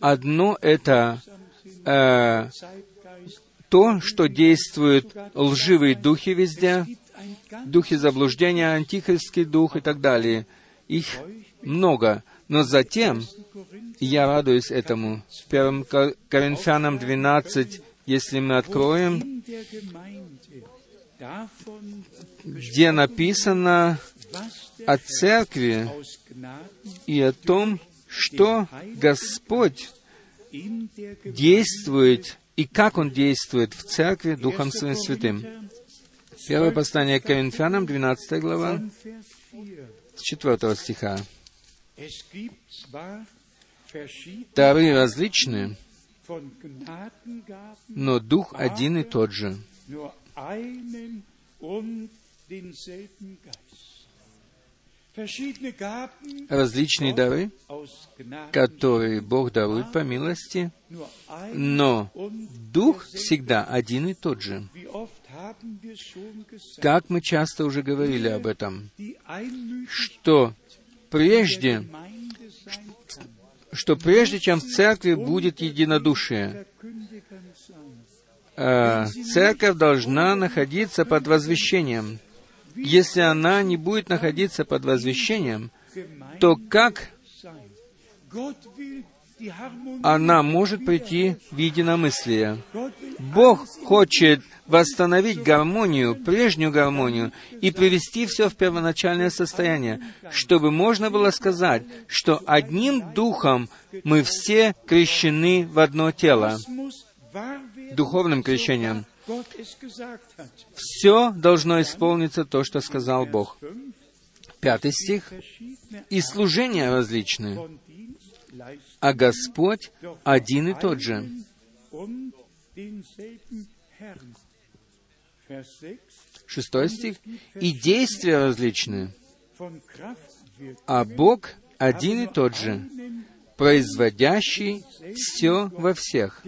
одно это э, то, что действуют лживые духи везде, духи заблуждения, антихристский дух и так далее. Их много. Но затем, я радуюсь этому, в 1 Коринфянам 12, если мы откроем, где написано о церкви и о том, что Господь действует и как Он действует в церкви Духом Своим Святым. Первое послание к Коринфянам, 12 глава, с 4 стиха. Дары различны, но Дух один и тот же. Различные дары, которые Бог дарует по милости, но Дух всегда один и тот же. Как мы часто уже говорили об этом, что прежде, что прежде чем в церкви будет единодушие, церковь должна находиться под возвещением. Если она не будет находиться под возвещением, то как она может прийти в единомыслие? Бог хочет восстановить гармонию, прежнюю гармонию, и привести все в первоначальное состояние, чтобы можно было сказать, что одним духом мы все крещены в одно тело. духовным крещением. Все должно исполниться то, что сказал Бог. Пятый стих. И служения различные, а Господь один и тот же. und denselben Herrn. Vers 6. Шестой стих. И действия различные, а Бог один и тот же, производящий все во всех.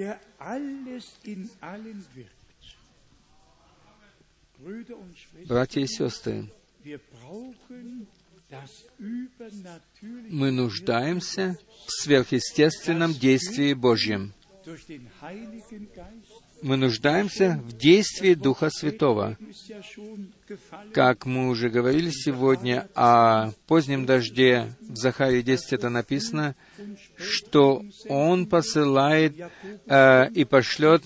Братья и сестры, мы нуждаемся в сверхъестественном действии Божьем. Мы нуждаемся в действии Духа Святого. Как мы уже говорили сегодня о позднем дожде, в Захарии 10 это написано, что Он посылает э, и пошлет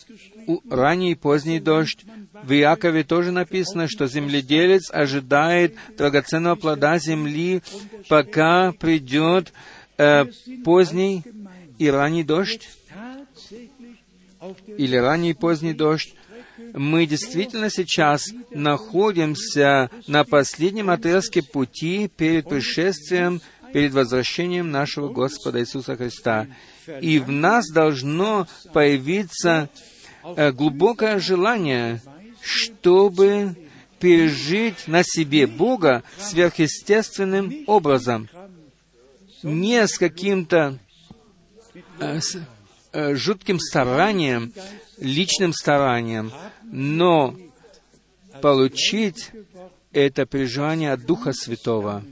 ранний и поздний дождь. В Иакове тоже написано, что земледелец ожидает драгоценного плода земли, пока придет э, поздний и ранний дождь или ранний и поздний дождь, мы действительно сейчас находимся на последнем отрезке пути перед пришествием, перед возвращением нашего Господа Иисуса Христа. И в нас должно появиться глубокое желание, чтобы пережить на себе Бога сверхъестественным образом, не с каким-то э, э, жутким старанием, личным старанием, но получить это переживание от Духа Святого.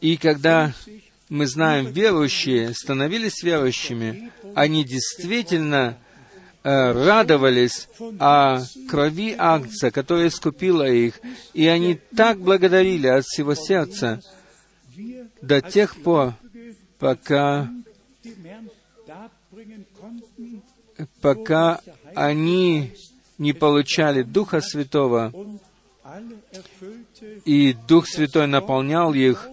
И когда мы знаем, верующие становились верующими, они действительно э, радовались о крови Агнца, которая искупила их, и они так благодарили от всего сердца до тех пор, пока пока они не получали Духа Святого, и Дух Святой наполнял их,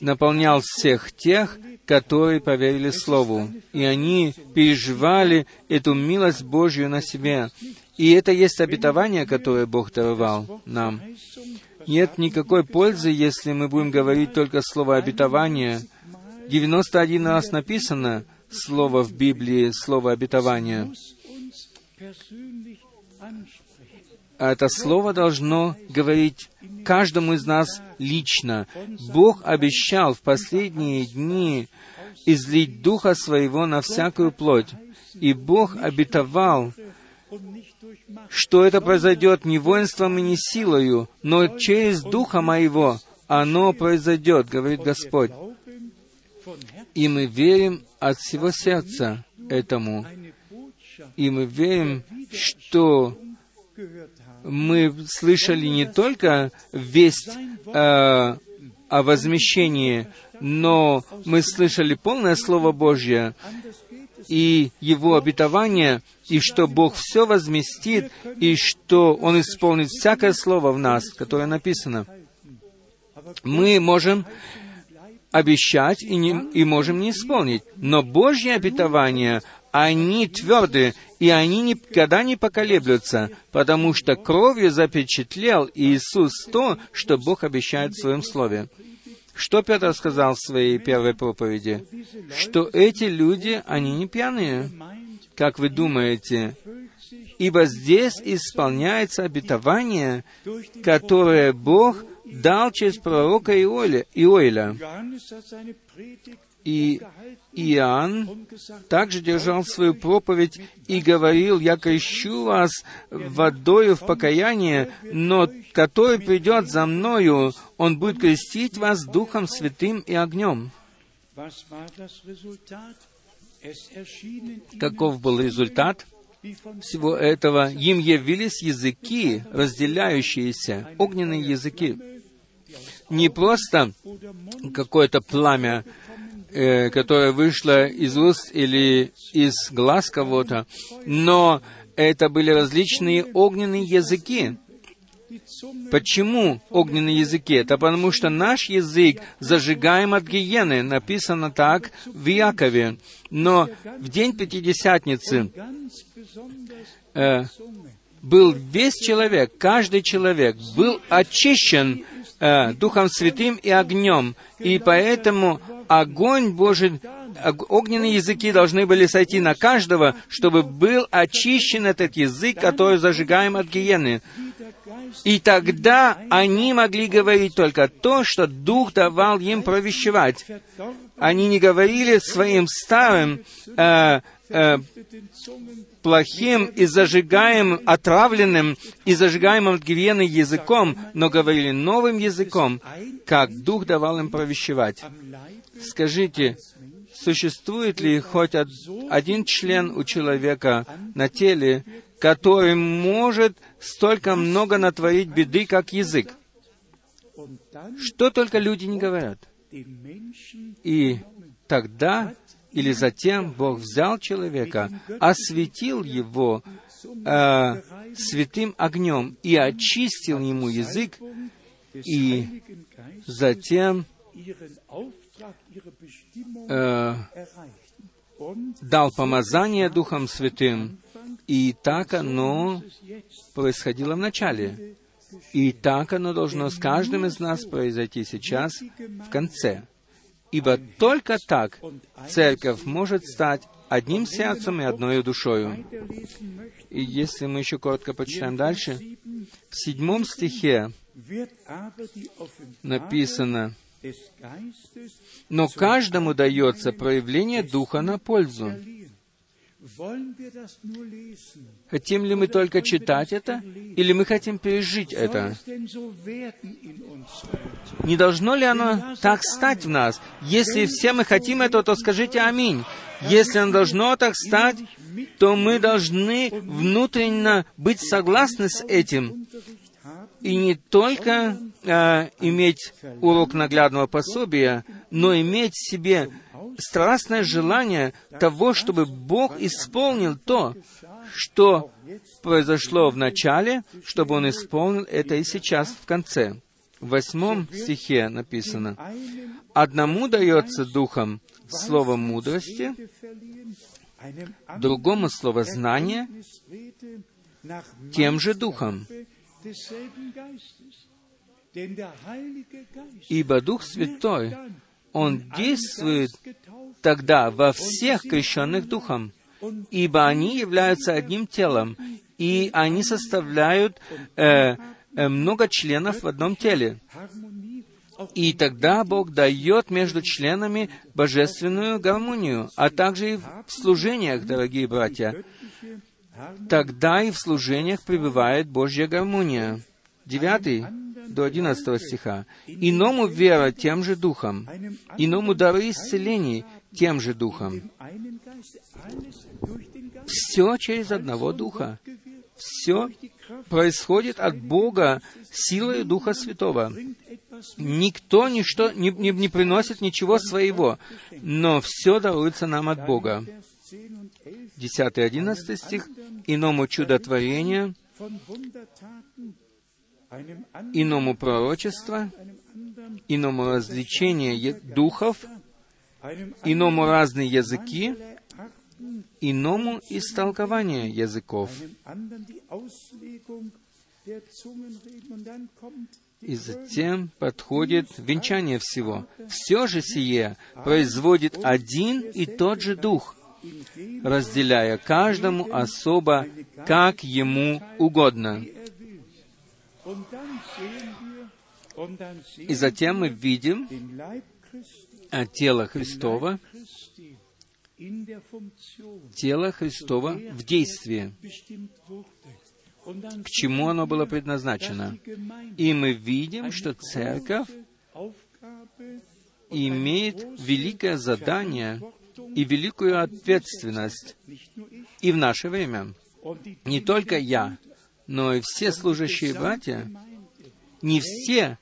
наполнял всех тех, которые поверили Слову. И они переживали эту милость Божью на себе. И это есть обетование, которое Бог даровал нам. Нет никакой пользы, если мы будем говорить только слово обетование. 91 раз написано слово в Библии, слово обетование. Это слово должно говорить каждому из нас лично. Бог обещал в последние дни излить Духа Своего на всякую плоть. И Бог обетовал, что это произойдет не воинством и не силою, но через Духа Моего оно произойдет, говорит Господь. И мы верим от всего сердца этому. И мы верим, что. Мы слышали не только весть э, о возмещении, но мы слышали полное Слово Божье и Его обетование, и что Бог все возместит, и что Он исполнит всякое Слово в нас, которое написано. Мы можем обещать и, не, и можем не исполнить, но Божьи обетования, они тверды, и они никогда не поколеблются, потому что кровью запечатлел Иисус то, что Бог обещает в Своем Слове. Что Петр сказал в своей первой проповеди? Что эти люди, они не пьяные, как вы думаете, ибо здесь исполняется обетование, которое Бог дал через пророка Иоля, И Иоанн также держал свою проповедь и говорил, «Я крещу вас водою в покаяние, но который придет за мною, он будет крестить вас Духом Святым и огнем». Каков был результат всего этого? Им явились языки, разделяющиеся, огненные языки. Не просто какое-то пламя, э, которое вышло из уст или из глаз кого-то, но это были различные огненные языки, Почему огненные языки? Это потому, что наш язык зажигаем от гиены. Написано так в Якове. Но в день Пятидесятницы э, был весь человек, каждый человек был очищен э, Духом Святым и огнем. И поэтому огонь Божий, огненные языки должны были сойти на каждого, чтобы был очищен этот язык, который зажигаем от гиены. И тогда они могли говорить только то, что Дух давал им провещевать. Они не говорили своим старым, э, э, плохим и зажигаемым, отравленным и зажигаемым гиеной языком, но говорили новым языком, как Дух давал им провещевать. Скажите, существует ли хоть один член у человека на теле, который может столько много натворить беды, как язык. Что только люди не говорят. И тогда или затем Бог взял человека, осветил его э, святым огнем и очистил ему язык, и затем э, дал помазание Духом Святым, и так оно происходило в начале. И так оно должно с каждым из нас произойти сейчас, в конце. Ибо только так церковь может стать одним сердцем и одной душою. И если мы еще коротко почитаем дальше, в седьмом стихе написано, «Но каждому дается проявление Духа на пользу». Хотим ли мы только читать это, или мы хотим пережить это? Не должно ли оно так стать в нас? Если все мы хотим этого, то скажите «Аминь». Если оно должно так стать, то мы должны внутренне быть согласны с этим. И не только э, иметь урок наглядного пособия, но иметь в себе страстное желание того, чтобы Бог исполнил то, что произошло в начале, чтобы Он исполнил это и сейчас, в конце. В восьмом стихе написано, «Одному дается Духом слово мудрости, другому слово знания, тем же Духом. Ибо Дух Святой он действует тогда во всех крещенных Духом, ибо они являются одним телом, и они составляют э, э, много членов в одном теле. И тогда Бог дает между членами божественную гармонию, а также и в служениях, дорогие братья. Тогда и в служениях пребывает Божья гармония. Девятый до 11 стиха. «Иному вера тем же духом, иному дары исцелений тем же духом». Все через одного духа. Все происходит от Бога силой Духа Святого. Никто ничто не, не, не приносит ничего своего, но все даруется нам от Бога. 10-11 стих. «Иному чудотворение, иному пророчество, иному развлечение духов, иному разные языки, иному истолкование языков. И затем подходит венчание всего. Все же сие производит один и тот же Дух, разделяя каждому особо, как ему угодно. И затем мы видим тело Христова, тело Христова в действии, к чему оно было предназначено. И мы видим, что церковь имеет великое задание и великую ответственность и в наше время. Не только я, но и все служащие братья не все,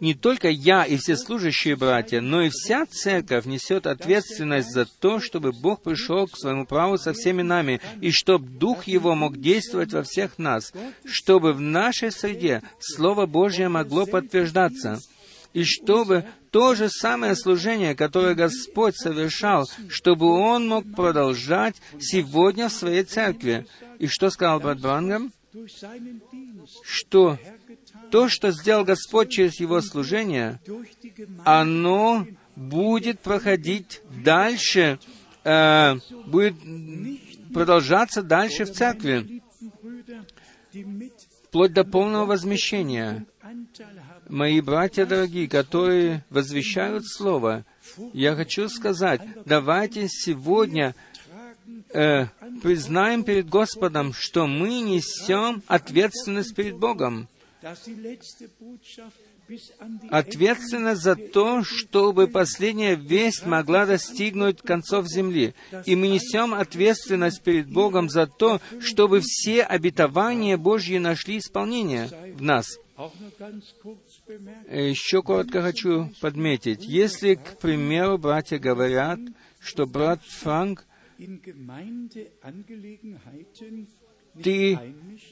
не только я и все служащие братья, но и вся церковь несет ответственность за то, чтобы Бог пришел к своему праву со всеми нами, и чтобы Дух Его мог действовать во всех нас, чтобы в нашей среде Слово Божье могло подтверждаться, и чтобы то же самое служение, которое Господь совершал, чтобы Он мог продолжать сегодня в своей церкви. И что сказал брат Брангам? Что то, что сделал Господь через Его служение, оно будет проходить дальше, э, будет продолжаться дальше в церкви, вплоть до полного возмещения. Мои братья дорогие, которые возвещают Слово, я хочу сказать, давайте сегодня э, признаем перед Господом, что мы несем ответственность перед Богом ответственность за то, чтобы последняя весть могла достигнуть концов земли. И мы несем ответственность перед Богом за то, чтобы все обетования Божьи нашли исполнение в нас. Еще коротко хочу подметить, если, к примеру, братья говорят, что брат Франк ты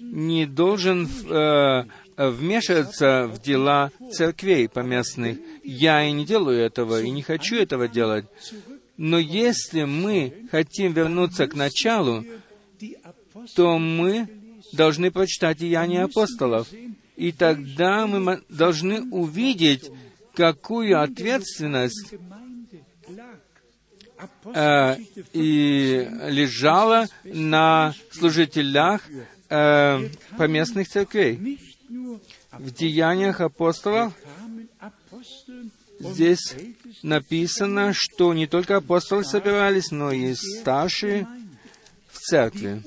не должен э, вмешиваться в дела церквей поместных. Я и не делаю этого, и не хочу этого делать. Но если мы хотим вернуться к началу, то мы должны прочитать Деяния апостолов. И тогда мы должны увидеть, какую ответственность э, и лежала на служителях э, поместных церквей. В Деяниях апостолов здесь написано, что не только апостолы собирались, но и старшие в церкви.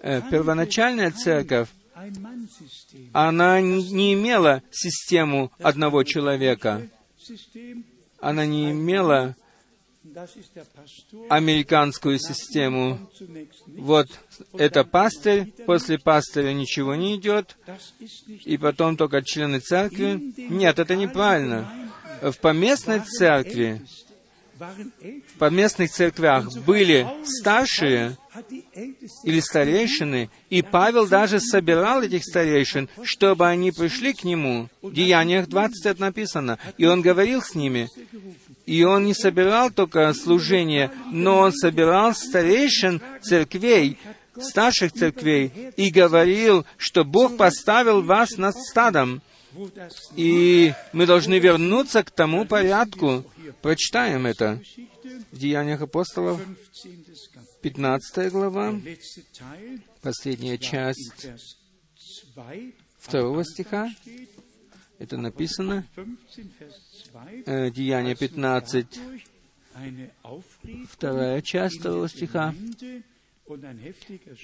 Э, первоначальная церковь, она не имела систему одного человека. Она не имела американскую систему. Вот это пастырь, после пастыря ничего не идет, и потом только члены церкви. Нет, это неправильно. В поместной церкви, в поместных церквях были старшие или старейшины, и Павел даже собирал этих старейшин, чтобы они пришли к нему. В Деяниях 20 написано. И он говорил с ними. И он не собирал только служение, но он собирал старейшин церквей, старших церквей, и говорил, что Бог поставил вас над стадом. И мы должны вернуться к тому порядку. Прочитаем это в Деяниях апостолов, 15 глава, последняя часть второго стиха. Это написано. Э, Деяние 15, вторая часть второго стиха.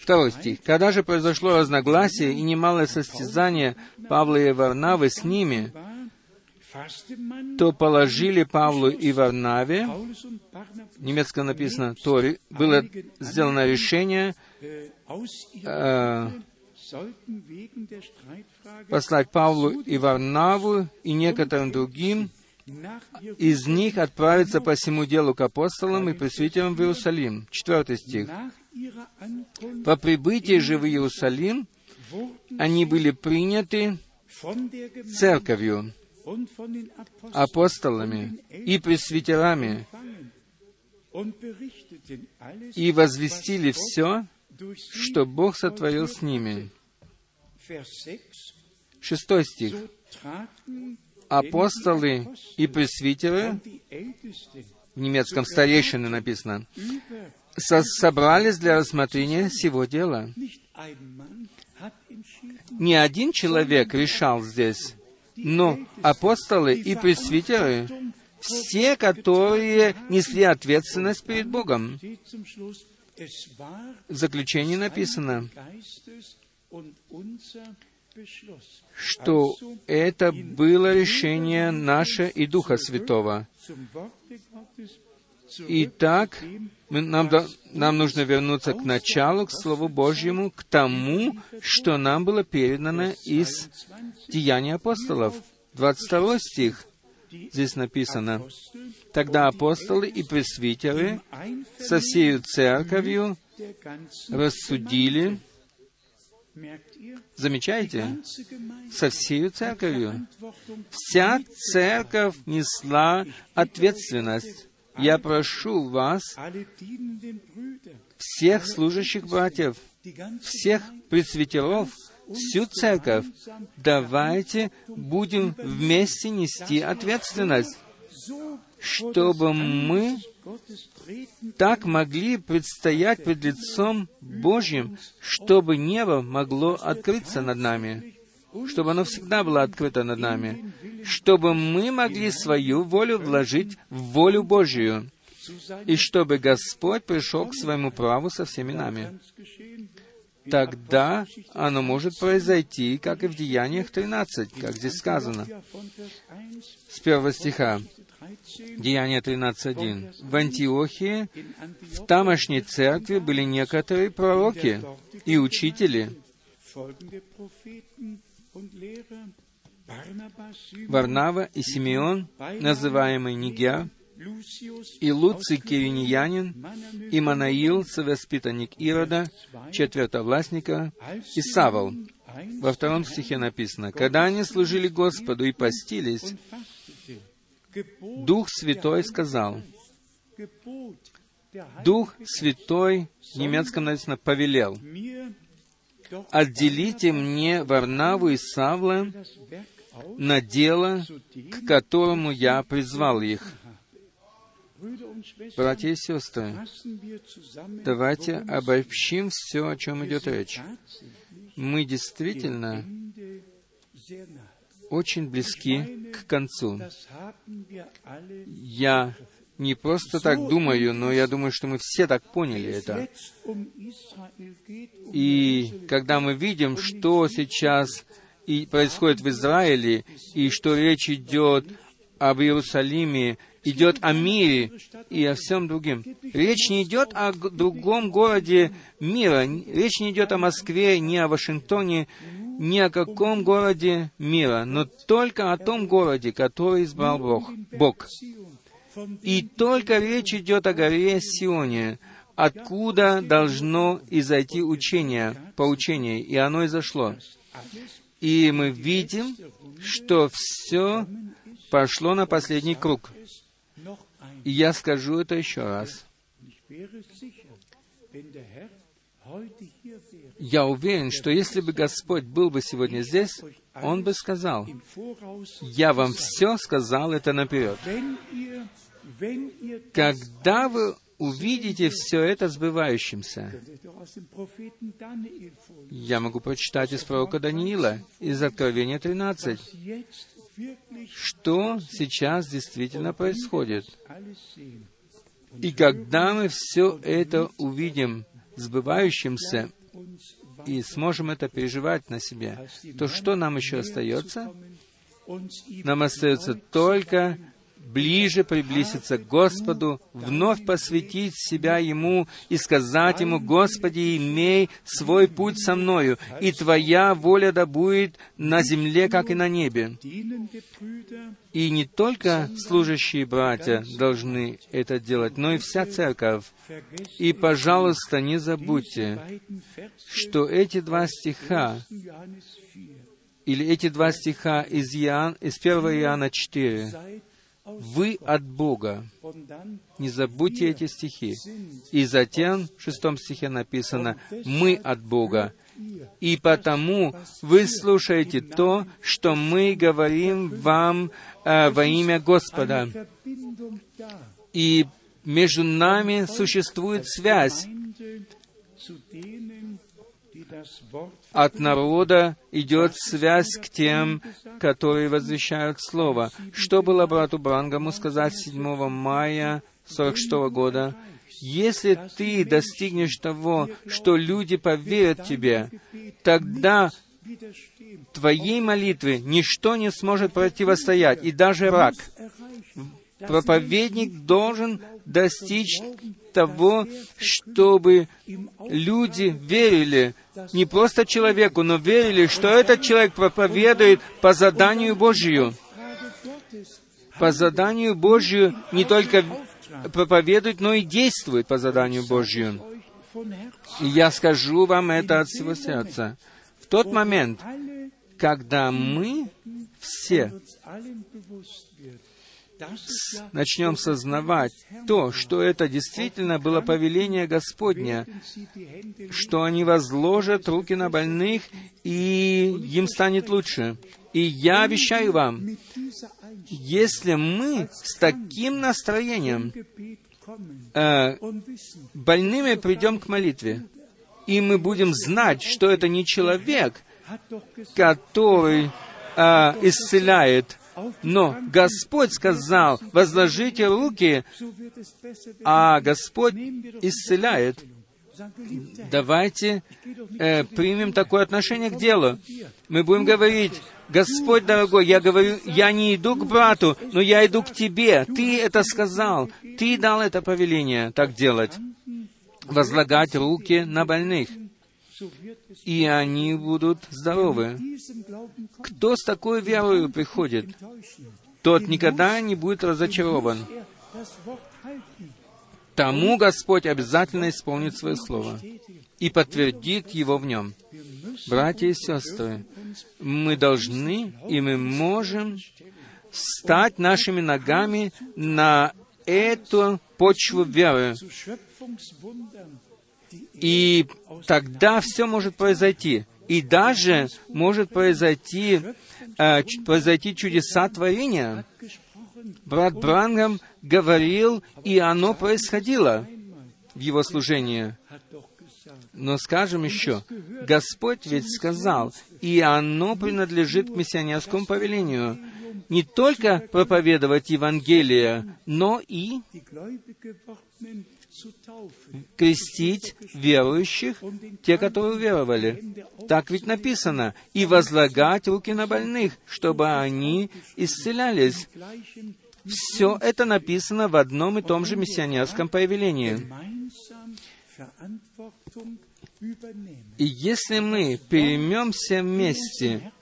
Второй стих. «Когда же произошло разногласие и немалое состязание Павла и Варнавы с ними, то положили Павлу и Варнаве, немецко написано, то было сделано решение э, послать Павлу и Варнаву и некоторым другим, из них отправиться по всему делу к апостолам и пресвитерам в Иерусалим. Четвертый стих. По прибытии же в Иерусалим они были приняты церковью, апостолами и пресвитерами, и возвестили все, что Бог сотворил с ними. Шестой стих. Апостолы и пресвитеры, в немецком старейшины написано, со собрались для рассмотрения всего дела. Не один человек решал здесь, но апостолы и пресвитеры, все, которые несли ответственность перед Богом. В заключении написано, что это было решение наше и Духа Святого. Итак, Мы, нам, да- нам нужно вернуться к началу, к Слову Божьему, к тому, что нам было передано из Деяний апостолов. 22 стих. Здесь написано, «Тогда апостолы и пресвитеры со всею церковью рассудили, замечаете, со всею церковью. Вся церковь несла ответственность. Я прошу вас, всех служащих братьев, всех пресвитеров, всю церковь, давайте будем вместе нести ответственность, чтобы мы так могли предстоять пред лицом Божьим, чтобы небо могло открыться над нами, чтобы оно всегда было открыто над нами, чтобы мы могли свою волю вложить в волю Божью, и чтобы Господь пришел к своему праву со всеми нами. Тогда оно может произойти, как и в Деяниях 13, как здесь сказано, Ja, von Vers 1 с первого стиха, 13 Деяния 13.1. В Антиохии, в тамошней церкви были некоторые пророки и учители, Варнава и Симеон, называемый Lucius, и Луций Кириньянин, и Манаил, совоспитанник Ирода, четвертовластника, и Савол. Во втором стихе написано, «Когда они служили Господу и постились, Дух Святой сказал, Дух Святой, в немецком написано, повелел, отделите мне Варнаву и Савла на дело, к которому я призвал их. Братья и сестры, давайте обобщим все, о чем идет речь. Мы действительно очень близки к концу. Я не просто так думаю, но я думаю, что мы все так поняли это. um um И когда мы видим, что сейчас и происходит в Израиле, и что речь идет об Иерусалиме, идет о мире и о всем другим. Речь не идет о другом городе мира, речь не идет о Москве, ни о Вашингтоне, ни о каком городе мира, но только о том городе, который избрал Бог. Бог. И только речь идет о горе Сионе, откуда должно изойти учение, поучение, и оно изошло. И мы видим, что все пошло на последний круг. И я скажу это еще раз. Я уверен, что если бы Господь был бы сегодня здесь, Он бы сказал, «Я вам все сказал это наперед». Когда вы увидите все это сбывающимся, я могу прочитать из пророка Даниила, из Откровения 13, jetzt wirklich что сейчас действительно происходит. И когда мы все это увидим сбывающимся и сможем это переживать на себе, то что нам еще остается? Нам остается только ближе приблизиться к Господу, вновь посвятить себя Ему и сказать Ему, «Господи, имей свой путь со мною, и Твоя воля да будет на земле, как и на небе». И не только служащие братья должны это делать, но и вся церковь. И, пожалуйста, не забудьте, что эти два стиха, Johannes 4. или эти два стиха из, Иоанн, из 1 Иоанна 4, Seid aus «Вы от Бога». Не забудьте эти стихи. И затем в шестом стихе написано «Мы от Бога». И потому вы слушаете то, что мы говорим вам э, во имя Господа. И между нами существует связь. От народа идет связь к тем, которые возвещают Слово. Что было брату Брангаму сказать 7 мая 46 года? Если ты достигнешь того, что люди поверят тебе, тогда твоей молитве ничто не сможет противостоять, и даже рак. Проповедник должен достичь того, чтобы люди верили не просто человеку, но верили, что этот человек проповедует по заданию Божию. По заданию Божию не только проповедует, но и действует по заданию Божию. И я скажу вам это от всего сердца. В тот момент, когда мы все начнем сознавать то, что это действительно было повеление Господня, что они возложат руки на больных, и им станет лучше. И я обещаю вам, если мы с таким настроением э, больными придем к молитве, и мы будем знать, что это не человек, который э, исцеляет, но Господь сказал, возложите руки, а Господь исцеляет. Давайте э, примем такое отношение к делу. Мы будем говорить, Господь дорогой, я говорю, я не иду к брату, но я иду к тебе. Ты это сказал. Ты дал это повеление так делать. Возлагать руки на больных. И они будут здоровы. Кто с такой верой приходит, тот никогда не будет разочарован. Тому Господь обязательно исполнит свое слово и подтвердит его в нем. Братья и сестры, мы должны и мы можем стать нашими ногами на эту почву веры. И тогда все может произойти. И даже может произойти, э, произойти чудеса творения. Брат Брангам говорил, и оно происходило в его служении. Но скажем еще, Господь ведь сказал, и оно принадлежит к миссионерскому повелению, не только проповедовать Евангелие, но и крестить верующих, те, которые уверовали. Так ведь написано. И возлагать руки на больных, чтобы они исцелялись. Все это написано в одном и том же миссионерском появлении. И если мы переймемся вместе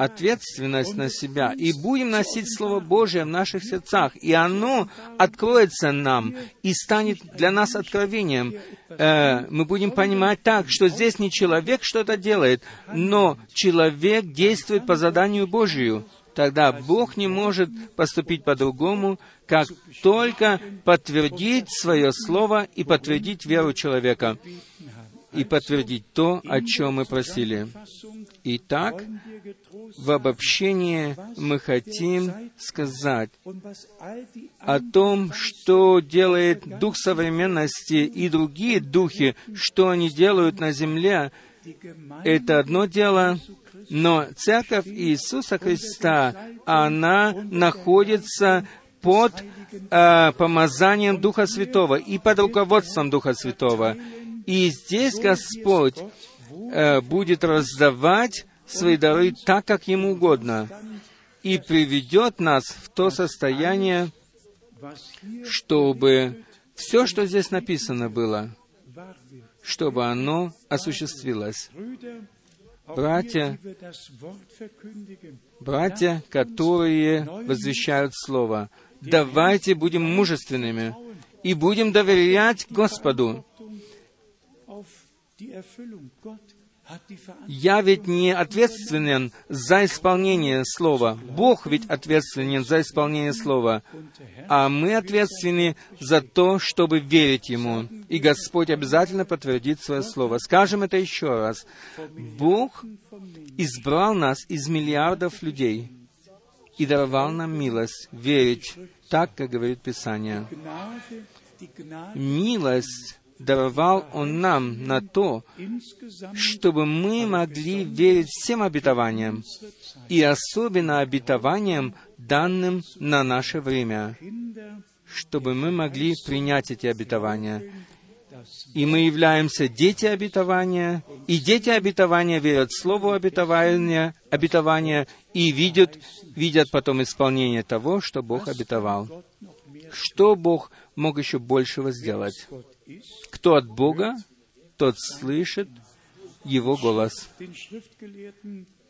ответственность на себя и будем носить Слово Божие в наших сердцах, и оно откроется нам и станет для нас откровением, э, мы будем понимать так, что здесь не человек что-то делает, но человек действует по заданию Божию. Тогда Бог не может поступить по-другому, как только подтвердить свое слово и подтвердить веру человека и подтвердить то, о чем мы просили. Итак, в обобщении мы хотим сказать о том, что делает Дух современности и другие духи, что они делают на земле. Это одно дело, но Церковь Иисуса Христа, она находится под э, помазанием Духа Святого и под руководством Духа Святого. И здесь Господь э, будет раздавать свои дары так, как Ему угодно, и приведет нас в то состояние, чтобы все, что здесь написано было, чтобы оно осуществилось. Братья, братья, которые возвещают Слово, давайте будем мужественными и будем доверять Господу. Я ведь не ответственен за исполнение Слова. Бог ведь ответственен за исполнение Слова. А мы ответственны за то, чтобы верить Ему. И Господь обязательно подтвердит свое Слово. Скажем это еще раз. Бог избрал нас из миллиардов людей и даровал нам милость верить так, как говорит Писание. Милость даровал Он нам на то, чтобы мы могли верить всем обетованиям, и особенно обетованиям, данным на наше время, чтобы мы могли принять эти обетования. И мы являемся дети обетования, и дети обетования верят Слову обетования, обетования и видят, видят потом исполнение того, что Бог обетовал. Что Бог мог еще большего сделать? Кто от Бога, тот слышит Его голос.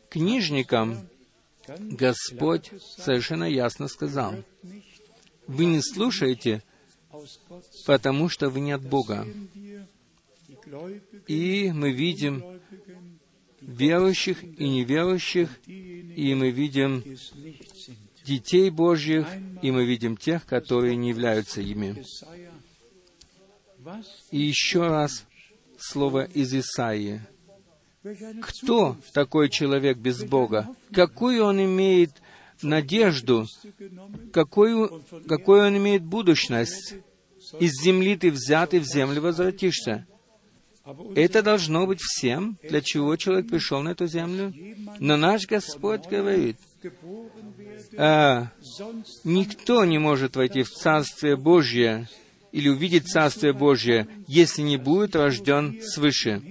Книжникам Господь совершенно ясно сказал, «Вы не слушаете, потому что вы не от Бога». И мы видим верующих и неверующих, и мы видим детей Божьих, и мы видим тех, которые не являются ими. И еще раз слово из Исаии. Кто такой человек без Бога? Какую он имеет надежду? Какую, какую он имеет будущность? Из земли ты взят, и в землю возвратишься. Это должно быть всем, для чего человек пришел на эту землю. Но наш Господь говорит, «А, никто не может войти в Царствие Божье или увидеть Царствие Божье, если не будет рожден свыше.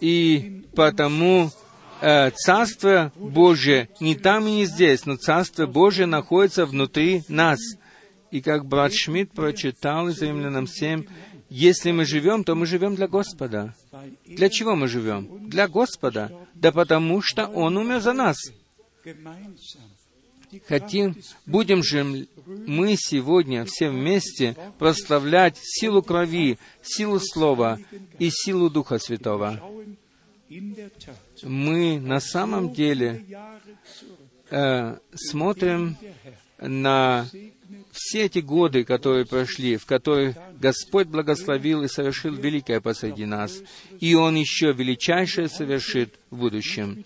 И потому э, Царство Божье не там и не здесь, но Царство Божье находится внутри нас. И как брат Шмидт прочитал из Римлянам 7, если мы живем, то мы живем для Господа. Для чего мы живем? Для Господа. Да потому что Он умер за нас. Хотим, будем же мы сегодня все вместе прославлять силу крови, силу Слова и силу Духа Святого. Мы на самом деле э, смотрим на все эти годы, которые прошли, в которых Господь благословил и совершил великое посреди нас, и Он еще величайшее совершит в будущем.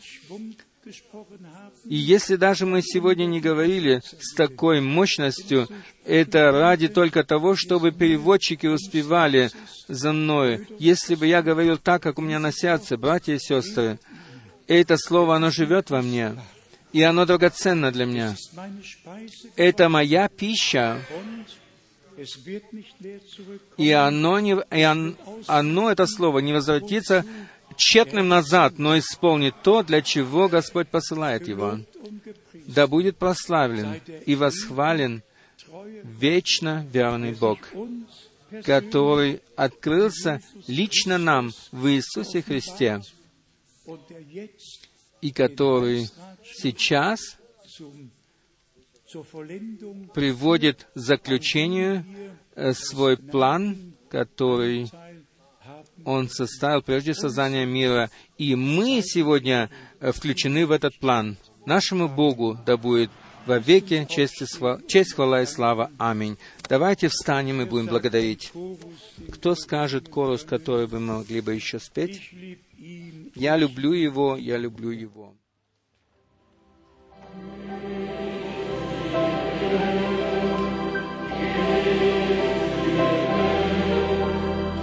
И если даже мы сегодня не говорили с такой мощностью, это ради только того, чтобы переводчики успевали за мною. Если бы я говорил так, как у меня на сердце, братья и сестры, это слово, оно живет во мне, и оно драгоценно для меня. Это моя пища, и оно, не, и он- оно, это слово, не возвратится тщетным назад, но исполнит то, для чего Господь посылает его. Да будет прославлен и восхвален вечно верный Бог, который открылся лично нам в Иисусе Христе, и который сейчас приводит к заключению э, свой план, который. Он составил прежде создания мира, и мы сегодня э, включены в этот план. Нашему Богу да будет во веки честь, хвала и слава. Аминь. Давайте встанем и будем благодарить. Кто скажет корус, который вы могли бы еще спеть? Я люблю его, я люблю его.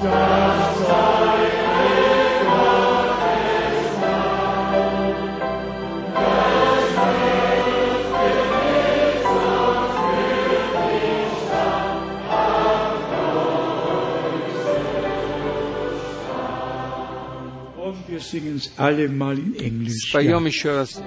Und Споем еще раз.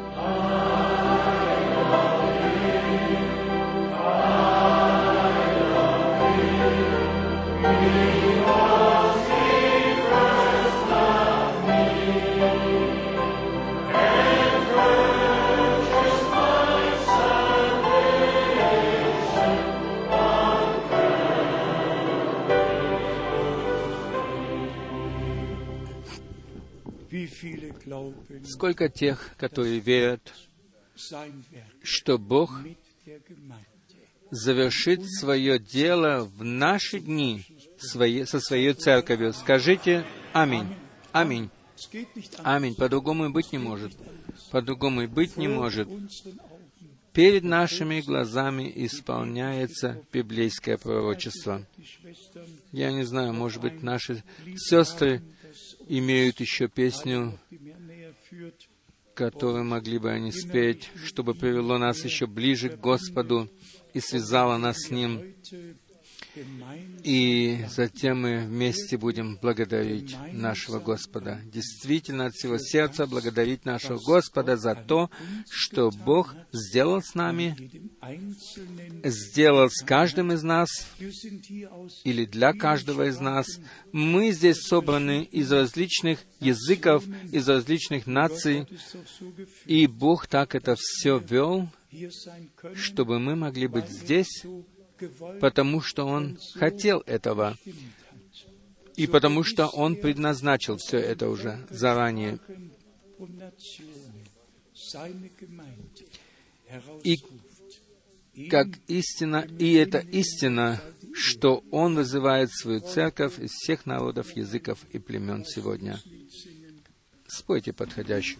Сколько тех, которые верят, что Бог завершит свое дело в наши дни свои- со своей церковью. Скажите «Аминь». Аминь. Аминь. По-другому и быть не может. По-другому и быть не может. Перед нашими глазами исполняется библейское пророчество. Я не знаю, может быть, наши сестры имеют еще песню, которую могли бы они спеть, чтобы привело нас еще ближе к Господу и связало нас с Ним. И затем мы вместе будем благодарить нашего Господа. Действительно, от всего сердца благодарить нашего Господа за то, что Бог сделал с нами, сделал с каждым из нас или для каждого из нас. Мы здесь собраны из различных языков, из различных наций, и Бог так это все вел, чтобы мы могли быть здесь потому что Он хотел этого, и потому что Он предназначил все это уже заранее. И как истина, и это истина, что Он вызывает свою церковь из всех народов, языков и племен сегодня. Спойте подходящий.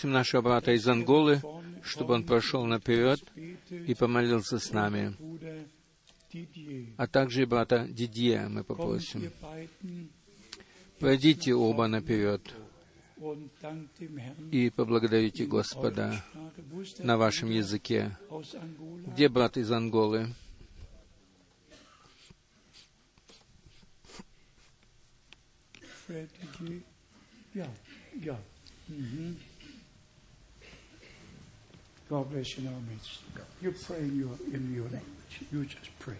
Попросим нашего брата из Анголы, чтобы он прошел наперед и помолился с нами. А также и брата Дидье мы попросим. Пройдите оба наперед и поблагодарите Господа на вашем языке. Где брат из Анголы? Ja, ja. Mhm. God bless you now, mates. You pray in your, in your language. You just pray.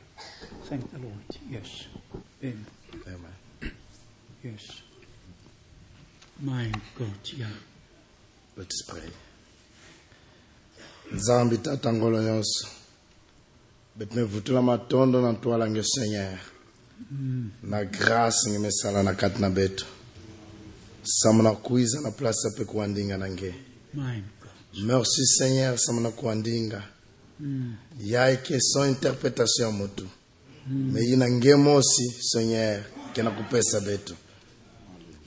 Thank the Lord. Yes. Amen. Amen. Yes. Mein Gott, ja. Let us pray. nzambi tata ngolo nyonso betimevutula matondo na ntwala nge senyer mm. na grâce nge mesala na kati na betu samu na kuiza na place ape kuandinga na nge. Merci Seigneur, Samana Kwandinga. Mm. Ya eke son interprétation ya motu. Mm. Me ina ngemo aussi Seigneur, kena kupesa betu.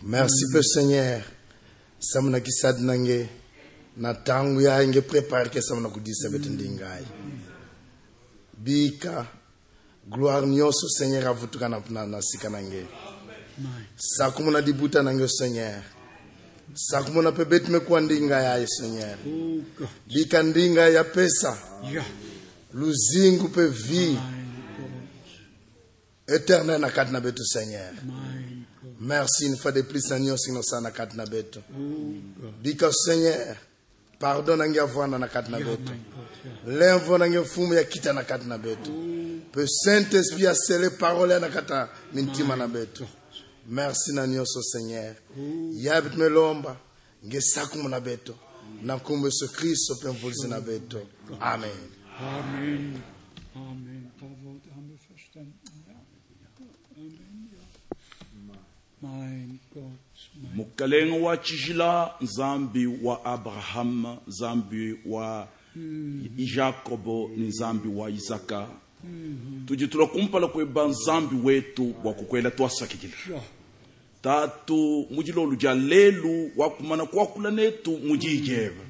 Merci mm. pe Seigneur, Samana kisad nange na tangu ya nge prepare ke Samana kudisa betu ndingai. Bika gloire nyonso Seigneur avutuka na na, na sika nange. Sa kumuna dibuta nange Seigneur. Sakumu na pe betu mekuwa ndinga yaye Gott. bika ndinga ya pesa. Luzingu pe vie éternel na kati na betu seigneur. Merci une fois de plus na nyonso inosa na kati na betu bika seigneur pardon na nge avwanda na kati na betu lemvo na nge mfumu ya kita na kati na betu pe saint esprit asele parole na kati na mintima na betu merci na nyonso seigneur. Yabi tumelomba ngesakumo na beto. Na nkombo yesu kristo mpe mvulisi na beto. Amen, amen. amen. mukalenge wa tshijila nzambi wa abrahama nzambi wa jakobo ni nzambi wa isaka. Tuji tulakumpala kweba nzambi wetu wa kukwela twasakikila tatu mujilolu ja lelu wakumana kuakula netu mujijeba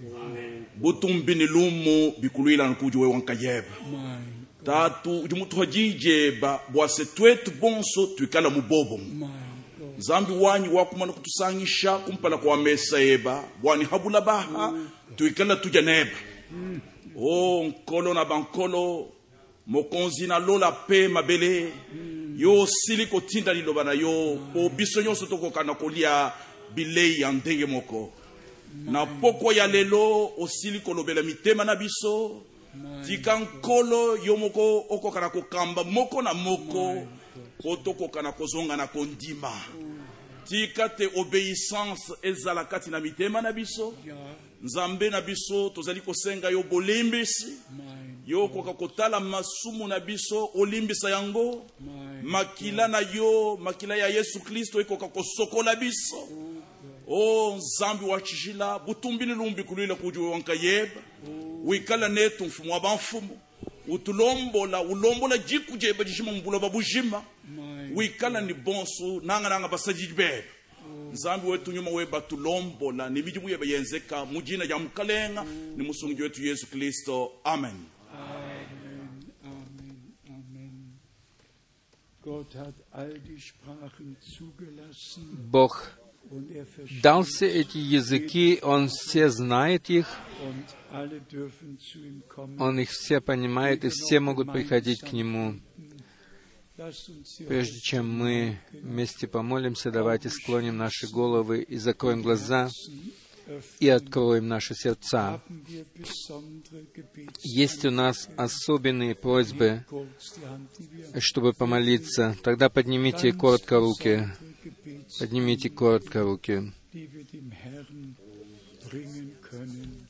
butumbini lumu bikulwilana kuji we wankayeba tatu udi mutu hajijeba bwase twetu bonso tuikala mubobo mu. Mein nzambi wanyi wakumana kutusangisha kumpala kwa mesa eba bwani habula baha tuikala tuja neba. O nkolo na bankolo mokonzi na lola pe mabele. Yo osili kotinda liloba na yo. Po biso nyonso tokoka na kolia bilei ya ndenge moko. Na poko ya lelo osili kolobela mitema na biso. Tika nkolo yo moko okoka na kokamba moko na moko. Po tokoka na kozonga na kondima. Tika te obéissance ezala kati na mitema na biso. Nzambe na biso tozali kosenga yo bolimbisi Mein, yo okoka kotala masumu na biso olimbisa yango. Mein, makila na yo makila ya yesu kristo ekoka kosokola biso. O nzambi wa tshijila butumbini lumbi kulwila kuji we wanka yeba. Wikala netu mfumu wa banfumu utulombola ulombola jiku jeba jishima mbula babujima mein, wikala ni bonso nanga nanga basajiji beba nzambi wetu nyuma weba tulombola ni bijibu yeba yenzeka mujina ja mukalenga ni musungi wetu yesu kristo. Amen Amen, Бог er дал все эти языки, Он все знает их. Он их все понимает, и все могут приходить к Нему. Прежде чем мы вместе помолимся, давайте склоним наши головы и закроем глаза и откроем наши сердца. Есть у нас особенные просьбы, чтобы помолиться. Тогда поднимите коротко руки. Поднимите коротко руки,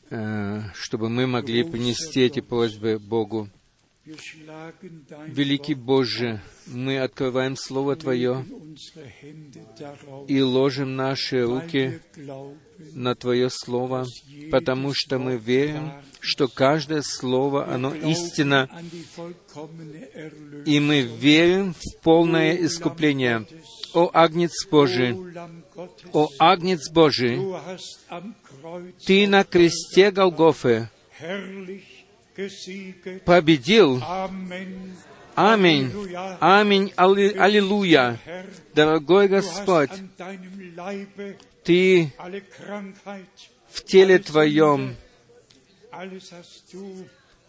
э, чтобы мы могли принести эти просьбы Богу. Великий Боже, мы открываем Слово Твое, и ложим наши руки на Твое Слово, потому что мы верим, что каждое Слово, оно истина, и мы верим в полное искупление. О Агнец Божий, о Агнец Божий, Ты на кресте Голгофы победил. Аминь. Аминь. Алли- Аллилуйя. Дорогой Господь, Ты в теле Твоем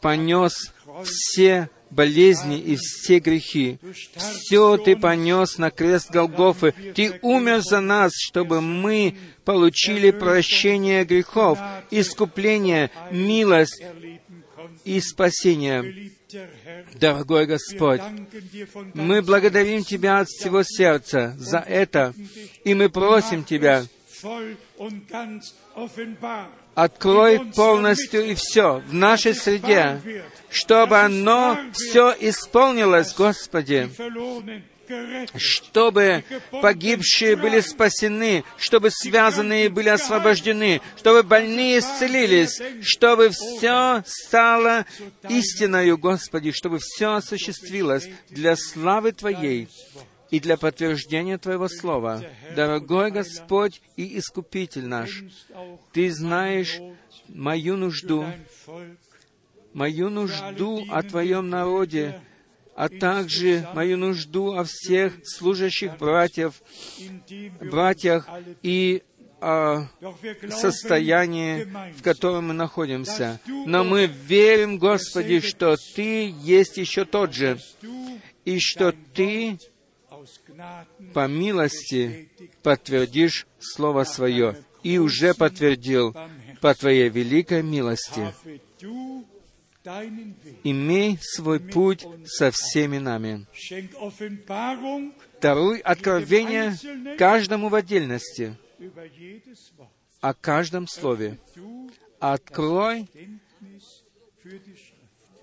понес все болезни и все грехи. Все Ты понес на крест Голгофы. Ты умер за нас, чтобы мы получили прощение грехов, искупление, милость и спасение. Дорогой Господь, мы благодарим Тебя от всего сердца за это, и мы просим Тебя, открой полностью и все в нашей среде, чтобы оно все исполнилось, Господи, чтобы погибшие были спасены, чтобы связанные были освобождены, чтобы больные исцелились, чтобы все стало истиною, Господи, чтобы все осуществилось для славы Твоей и для подтверждения Твоего Слова. Дорогой Господь и Искупитель наш, Ты знаешь мою нужду, мою нужду о Твоем народе, а также мою нужду о всех служащих братьев, братьях и о состоянии, в котором мы находимся. Но мы верим, Господи, что Ты есть еще тот же, и что Ты по милости подтвердишь Слово Свое, и уже подтвердил по Твоей великой милости. Имей свой путь со всеми нами. Даруй откровение каждому в отдельности о каждом слове. Открой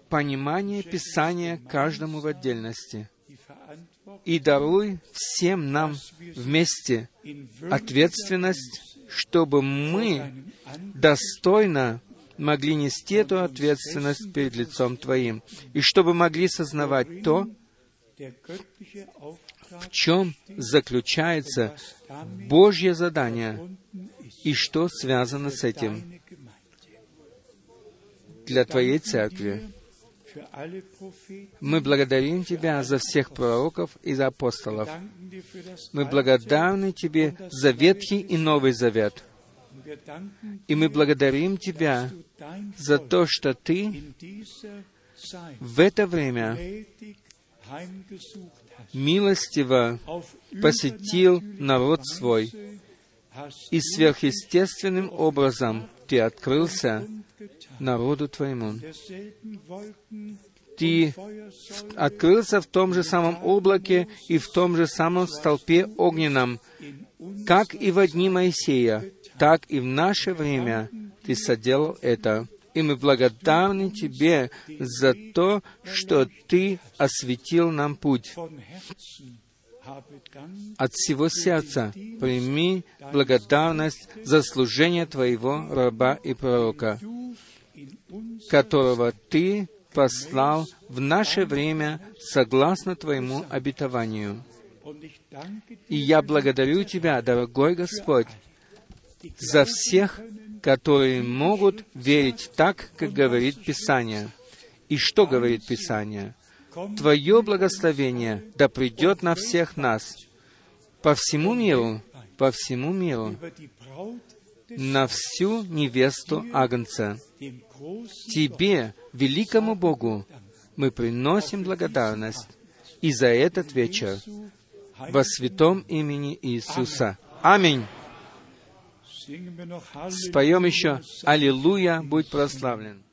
понимание Писания каждому в отдельности. И даруй всем нам вместе ответственность, чтобы мы достойно могли нести эту ответственность перед лицом Твоим, и чтобы могли сознавать то, в чем заключается Божье задание и что связано с этим для Твоей церкви. Мы благодарим Тебя за всех пророков и за апостолов. Мы благодарны Тебе за Ветхий и Новый Завет. И мы благодарим Тебя за то, что Ты в это время милостиво посетил народ свой, и сверхъестественным образом Ты открылся. Народу Твоему. Ты открылся в том же самом облаке и в том же самом столпе огненном, как и в дни Моисея, так и в наше время Ты соделал это. И мы благодарны Тебе за то, что Ты осветил нам путь. От всего сердца прими благодарность за служение Твоего раба и пророка, которого Ты послал в наше время согласно Твоему обетованию. И я благодарю Тебя, дорогой Господь, за всех, которые могут верить так, как говорит Писание. И что говорит Писание? Твое благословение да придет на всех нас, по всему миру, по всему миру, на всю невесту Агнца. Тебе, великому Богу, мы приносим благодарность и за этот вечер во святом имени Иисуса. Аминь. Споем еще «Аллилуйя, будь прославлен».